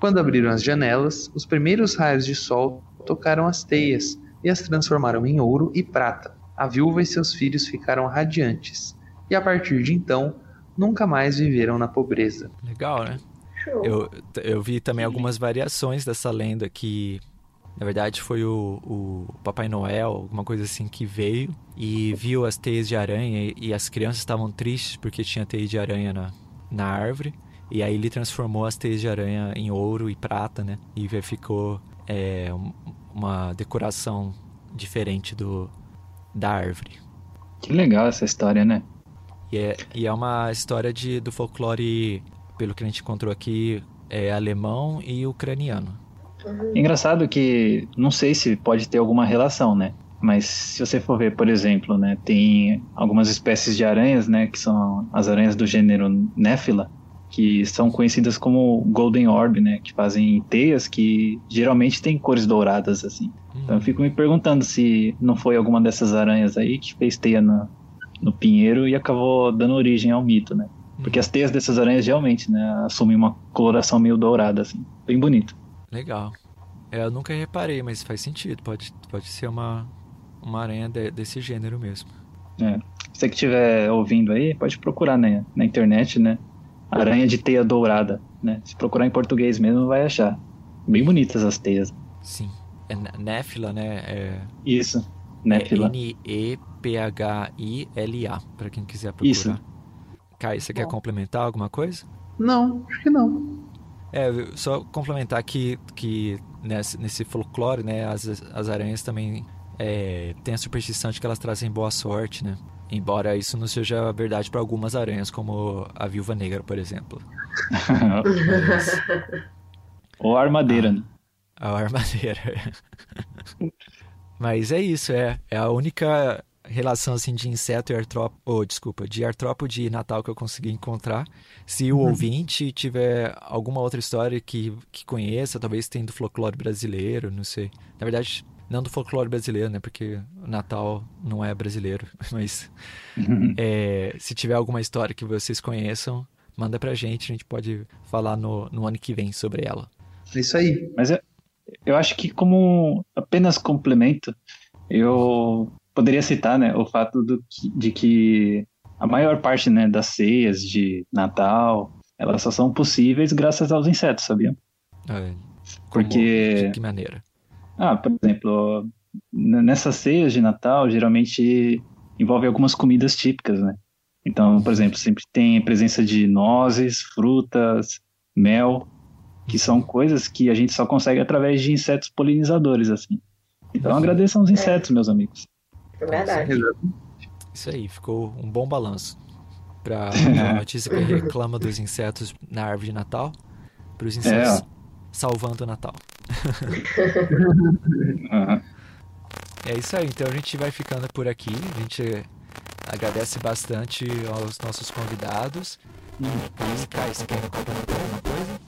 Quando abriram as janelas, os primeiros raios de sol tocaram as teias e as transformaram em ouro e prata. A viúva e seus filhos ficaram radiantes, e a partir de então, nunca mais viveram na pobreza. Legal, né? Show. Eu, eu vi também algumas variações dessa lenda que, na verdade, foi o, o Papai Noel, alguma coisa assim, que veio e viu as teias de aranha e, e as crianças estavam tristes porque tinha teia de aranha na, na árvore. E aí ele transformou as teias de aranha em ouro e prata, né? E ficou é, um- uma decoração diferente do, da árvore. Que legal essa história, né? E é, e é uma história de, do folclore, pelo que a gente encontrou aqui, é alemão e ucraniano. É engraçado que não sei se pode ter alguma relação, né? Mas se você for ver, por exemplo, né, tem algumas espécies de aranhas, né, que são as aranhas do gênero Néfila, que são conhecidas como Golden Orb, né, que fazem teias que geralmente têm cores douradas assim. Então eu fico me perguntando se não foi alguma dessas aranhas aí que fez teia no, no pinheiro e acabou dando origem ao mito, né? Porque as teias dessas aranhas realmente, né, assumem uma coloração meio dourada assim, bem bonito. Legal. É, eu nunca reparei, mas faz sentido. Pode, pode ser uma, uma aranha de- desse gênero mesmo. É. Você que estiver ouvindo aí, pode procurar né, na internet, né? Aranha de teia dourada, né? Se procurar em português mesmo, vai achar. Bem bonitas as teias. Sim. É Né- Néfila, né? É, Isso, é Néfila. N-E-P-H-I-L-A, pra quem quiser procurar. Isso. Kai, você quer Bom. complementar alguma coisa? Não, acho que não. É, só complementar que, que nesse, nesse folclore, né, as, as aranhas também é, têm a superstição de que elas trazem boa sorte, né? Embora isso não seja verdade para algumas aranhas, como a viúva negra, por exemplo. Mas <laughs> Ou armadeira, né? a armadeira. <laughs> Mas é isso, é, é a única relação assim de inseto e artrópode, oh, desculpa, de artrópode e Natal que eu consegui encontrar. Se o ouvinte tiver alguma outra história que, que conheça, talvez tem do folclore brasileiro, não sei. Na verdade, não do folclore brasileiro, né? Porque o Natal não é brasileiro. <laughs> Mas é, se tiver alguma história que vocês conheçam, manda pra gente, a gente pode falar no, no ano que vem sobre ela. É isso aí. Mas eu, eu acho que como apenas complemento, eu poderia citar, né, o fato do de que a maior parte, né, das ceias de Natal, elas só são possíveis graças aos insetos, sabia? É, Porque- De que maneira? Ah, por exemplo, nessas ceias de Natal, geralmente envolve algumas comidas típicas, né? Então, por exemplo, sempre tem presença de nozes, frutas, mel, que são coisas que a gente só consegue através de insetos polinizadores, assim. Então, agradeçam os insetos, meus amigos. É verdade. Isso aí, ficou um bom balanço. Pra <laughs> pra notícia que reclama dos insetos na árvore de Natal, para os insetos salvando o Natal. <laughs> É isso aí, então a gente vai ficando por aqui. A gente agradece bastante aos nossos convidados. E Kai, você quer complementar alguma coisa?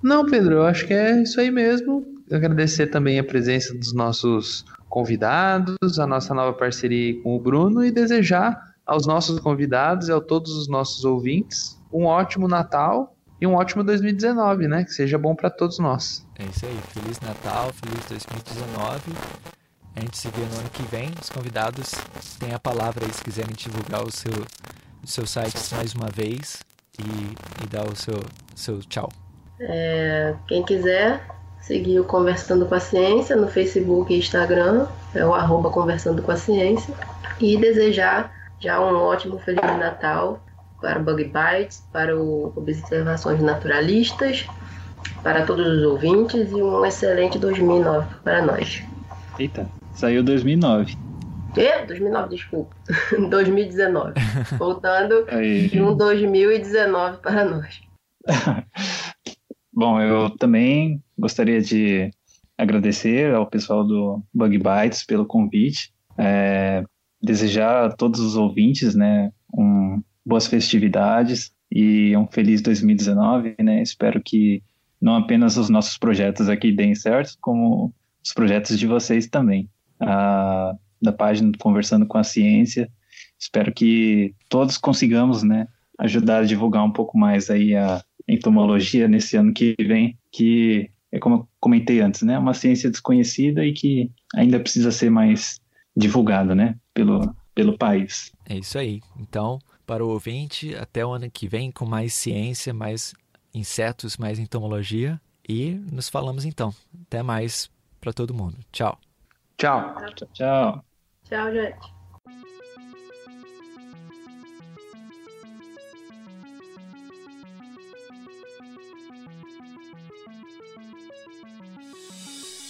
Não, Pedro, eu acho que é isso aí mesmo. Agradecer também a presença dos nossos convidados, a nossa nova parceria com o Bruno e desejar aos nossos convidados e a todos os nossos ouvintes um ótimo Natal e um ótimo 2019, né? Que seja bom para todos nós. É isso aí, Feliz Natal, Feliz 2019. A gente se vê no ano que vem. Os convidados têm a palavra aí se quiserem divulgar o seu, os seus sites mais uma vez e, e dar o seu, seu tchau. É, quem quiser seguir o Conversando com a Ciência no Facebook e Instagram, é o arroba Conversando com a Ciência. E desejar já um ótimo Feliz Natal para o Bug Bites, para o Observações Naturalistas, para todos os ouvintes e um excelente 2009 para nós. Eita, saiu 2009. E? 2009, desculpa. <laughs> 2019. <laughs> Voltando Aí. de um 2019 para nós. <laughs> Bom, eu também gostaria de agradecer ao pessoal do Bug Bites pelo convite. É, desejar a todos os ouvintes, né, um, boas festividades e um feliz 2019, né? Espero que não apenas os nossos projetos aqui deem certo, como os projetos de vocês também. A, da página Conversando com a Ciência. Espero que todos consigamos, né, ajudar a divulgar um pouco mais aí a entomologia nesse ano que vem, que é como eu comentei antes, né, uma ciência desconhecida e que ainda precisa ser mais divulgada, né, pelo, pelo país. É isso aí. Então, para o ouvinte, até o ano que vem com mais ciência, mais insetos, mais entomologia. E nos falamos então. Até mais para todo mundo. Tchau. Tchau. Tchau, tchau. Tchau, gente.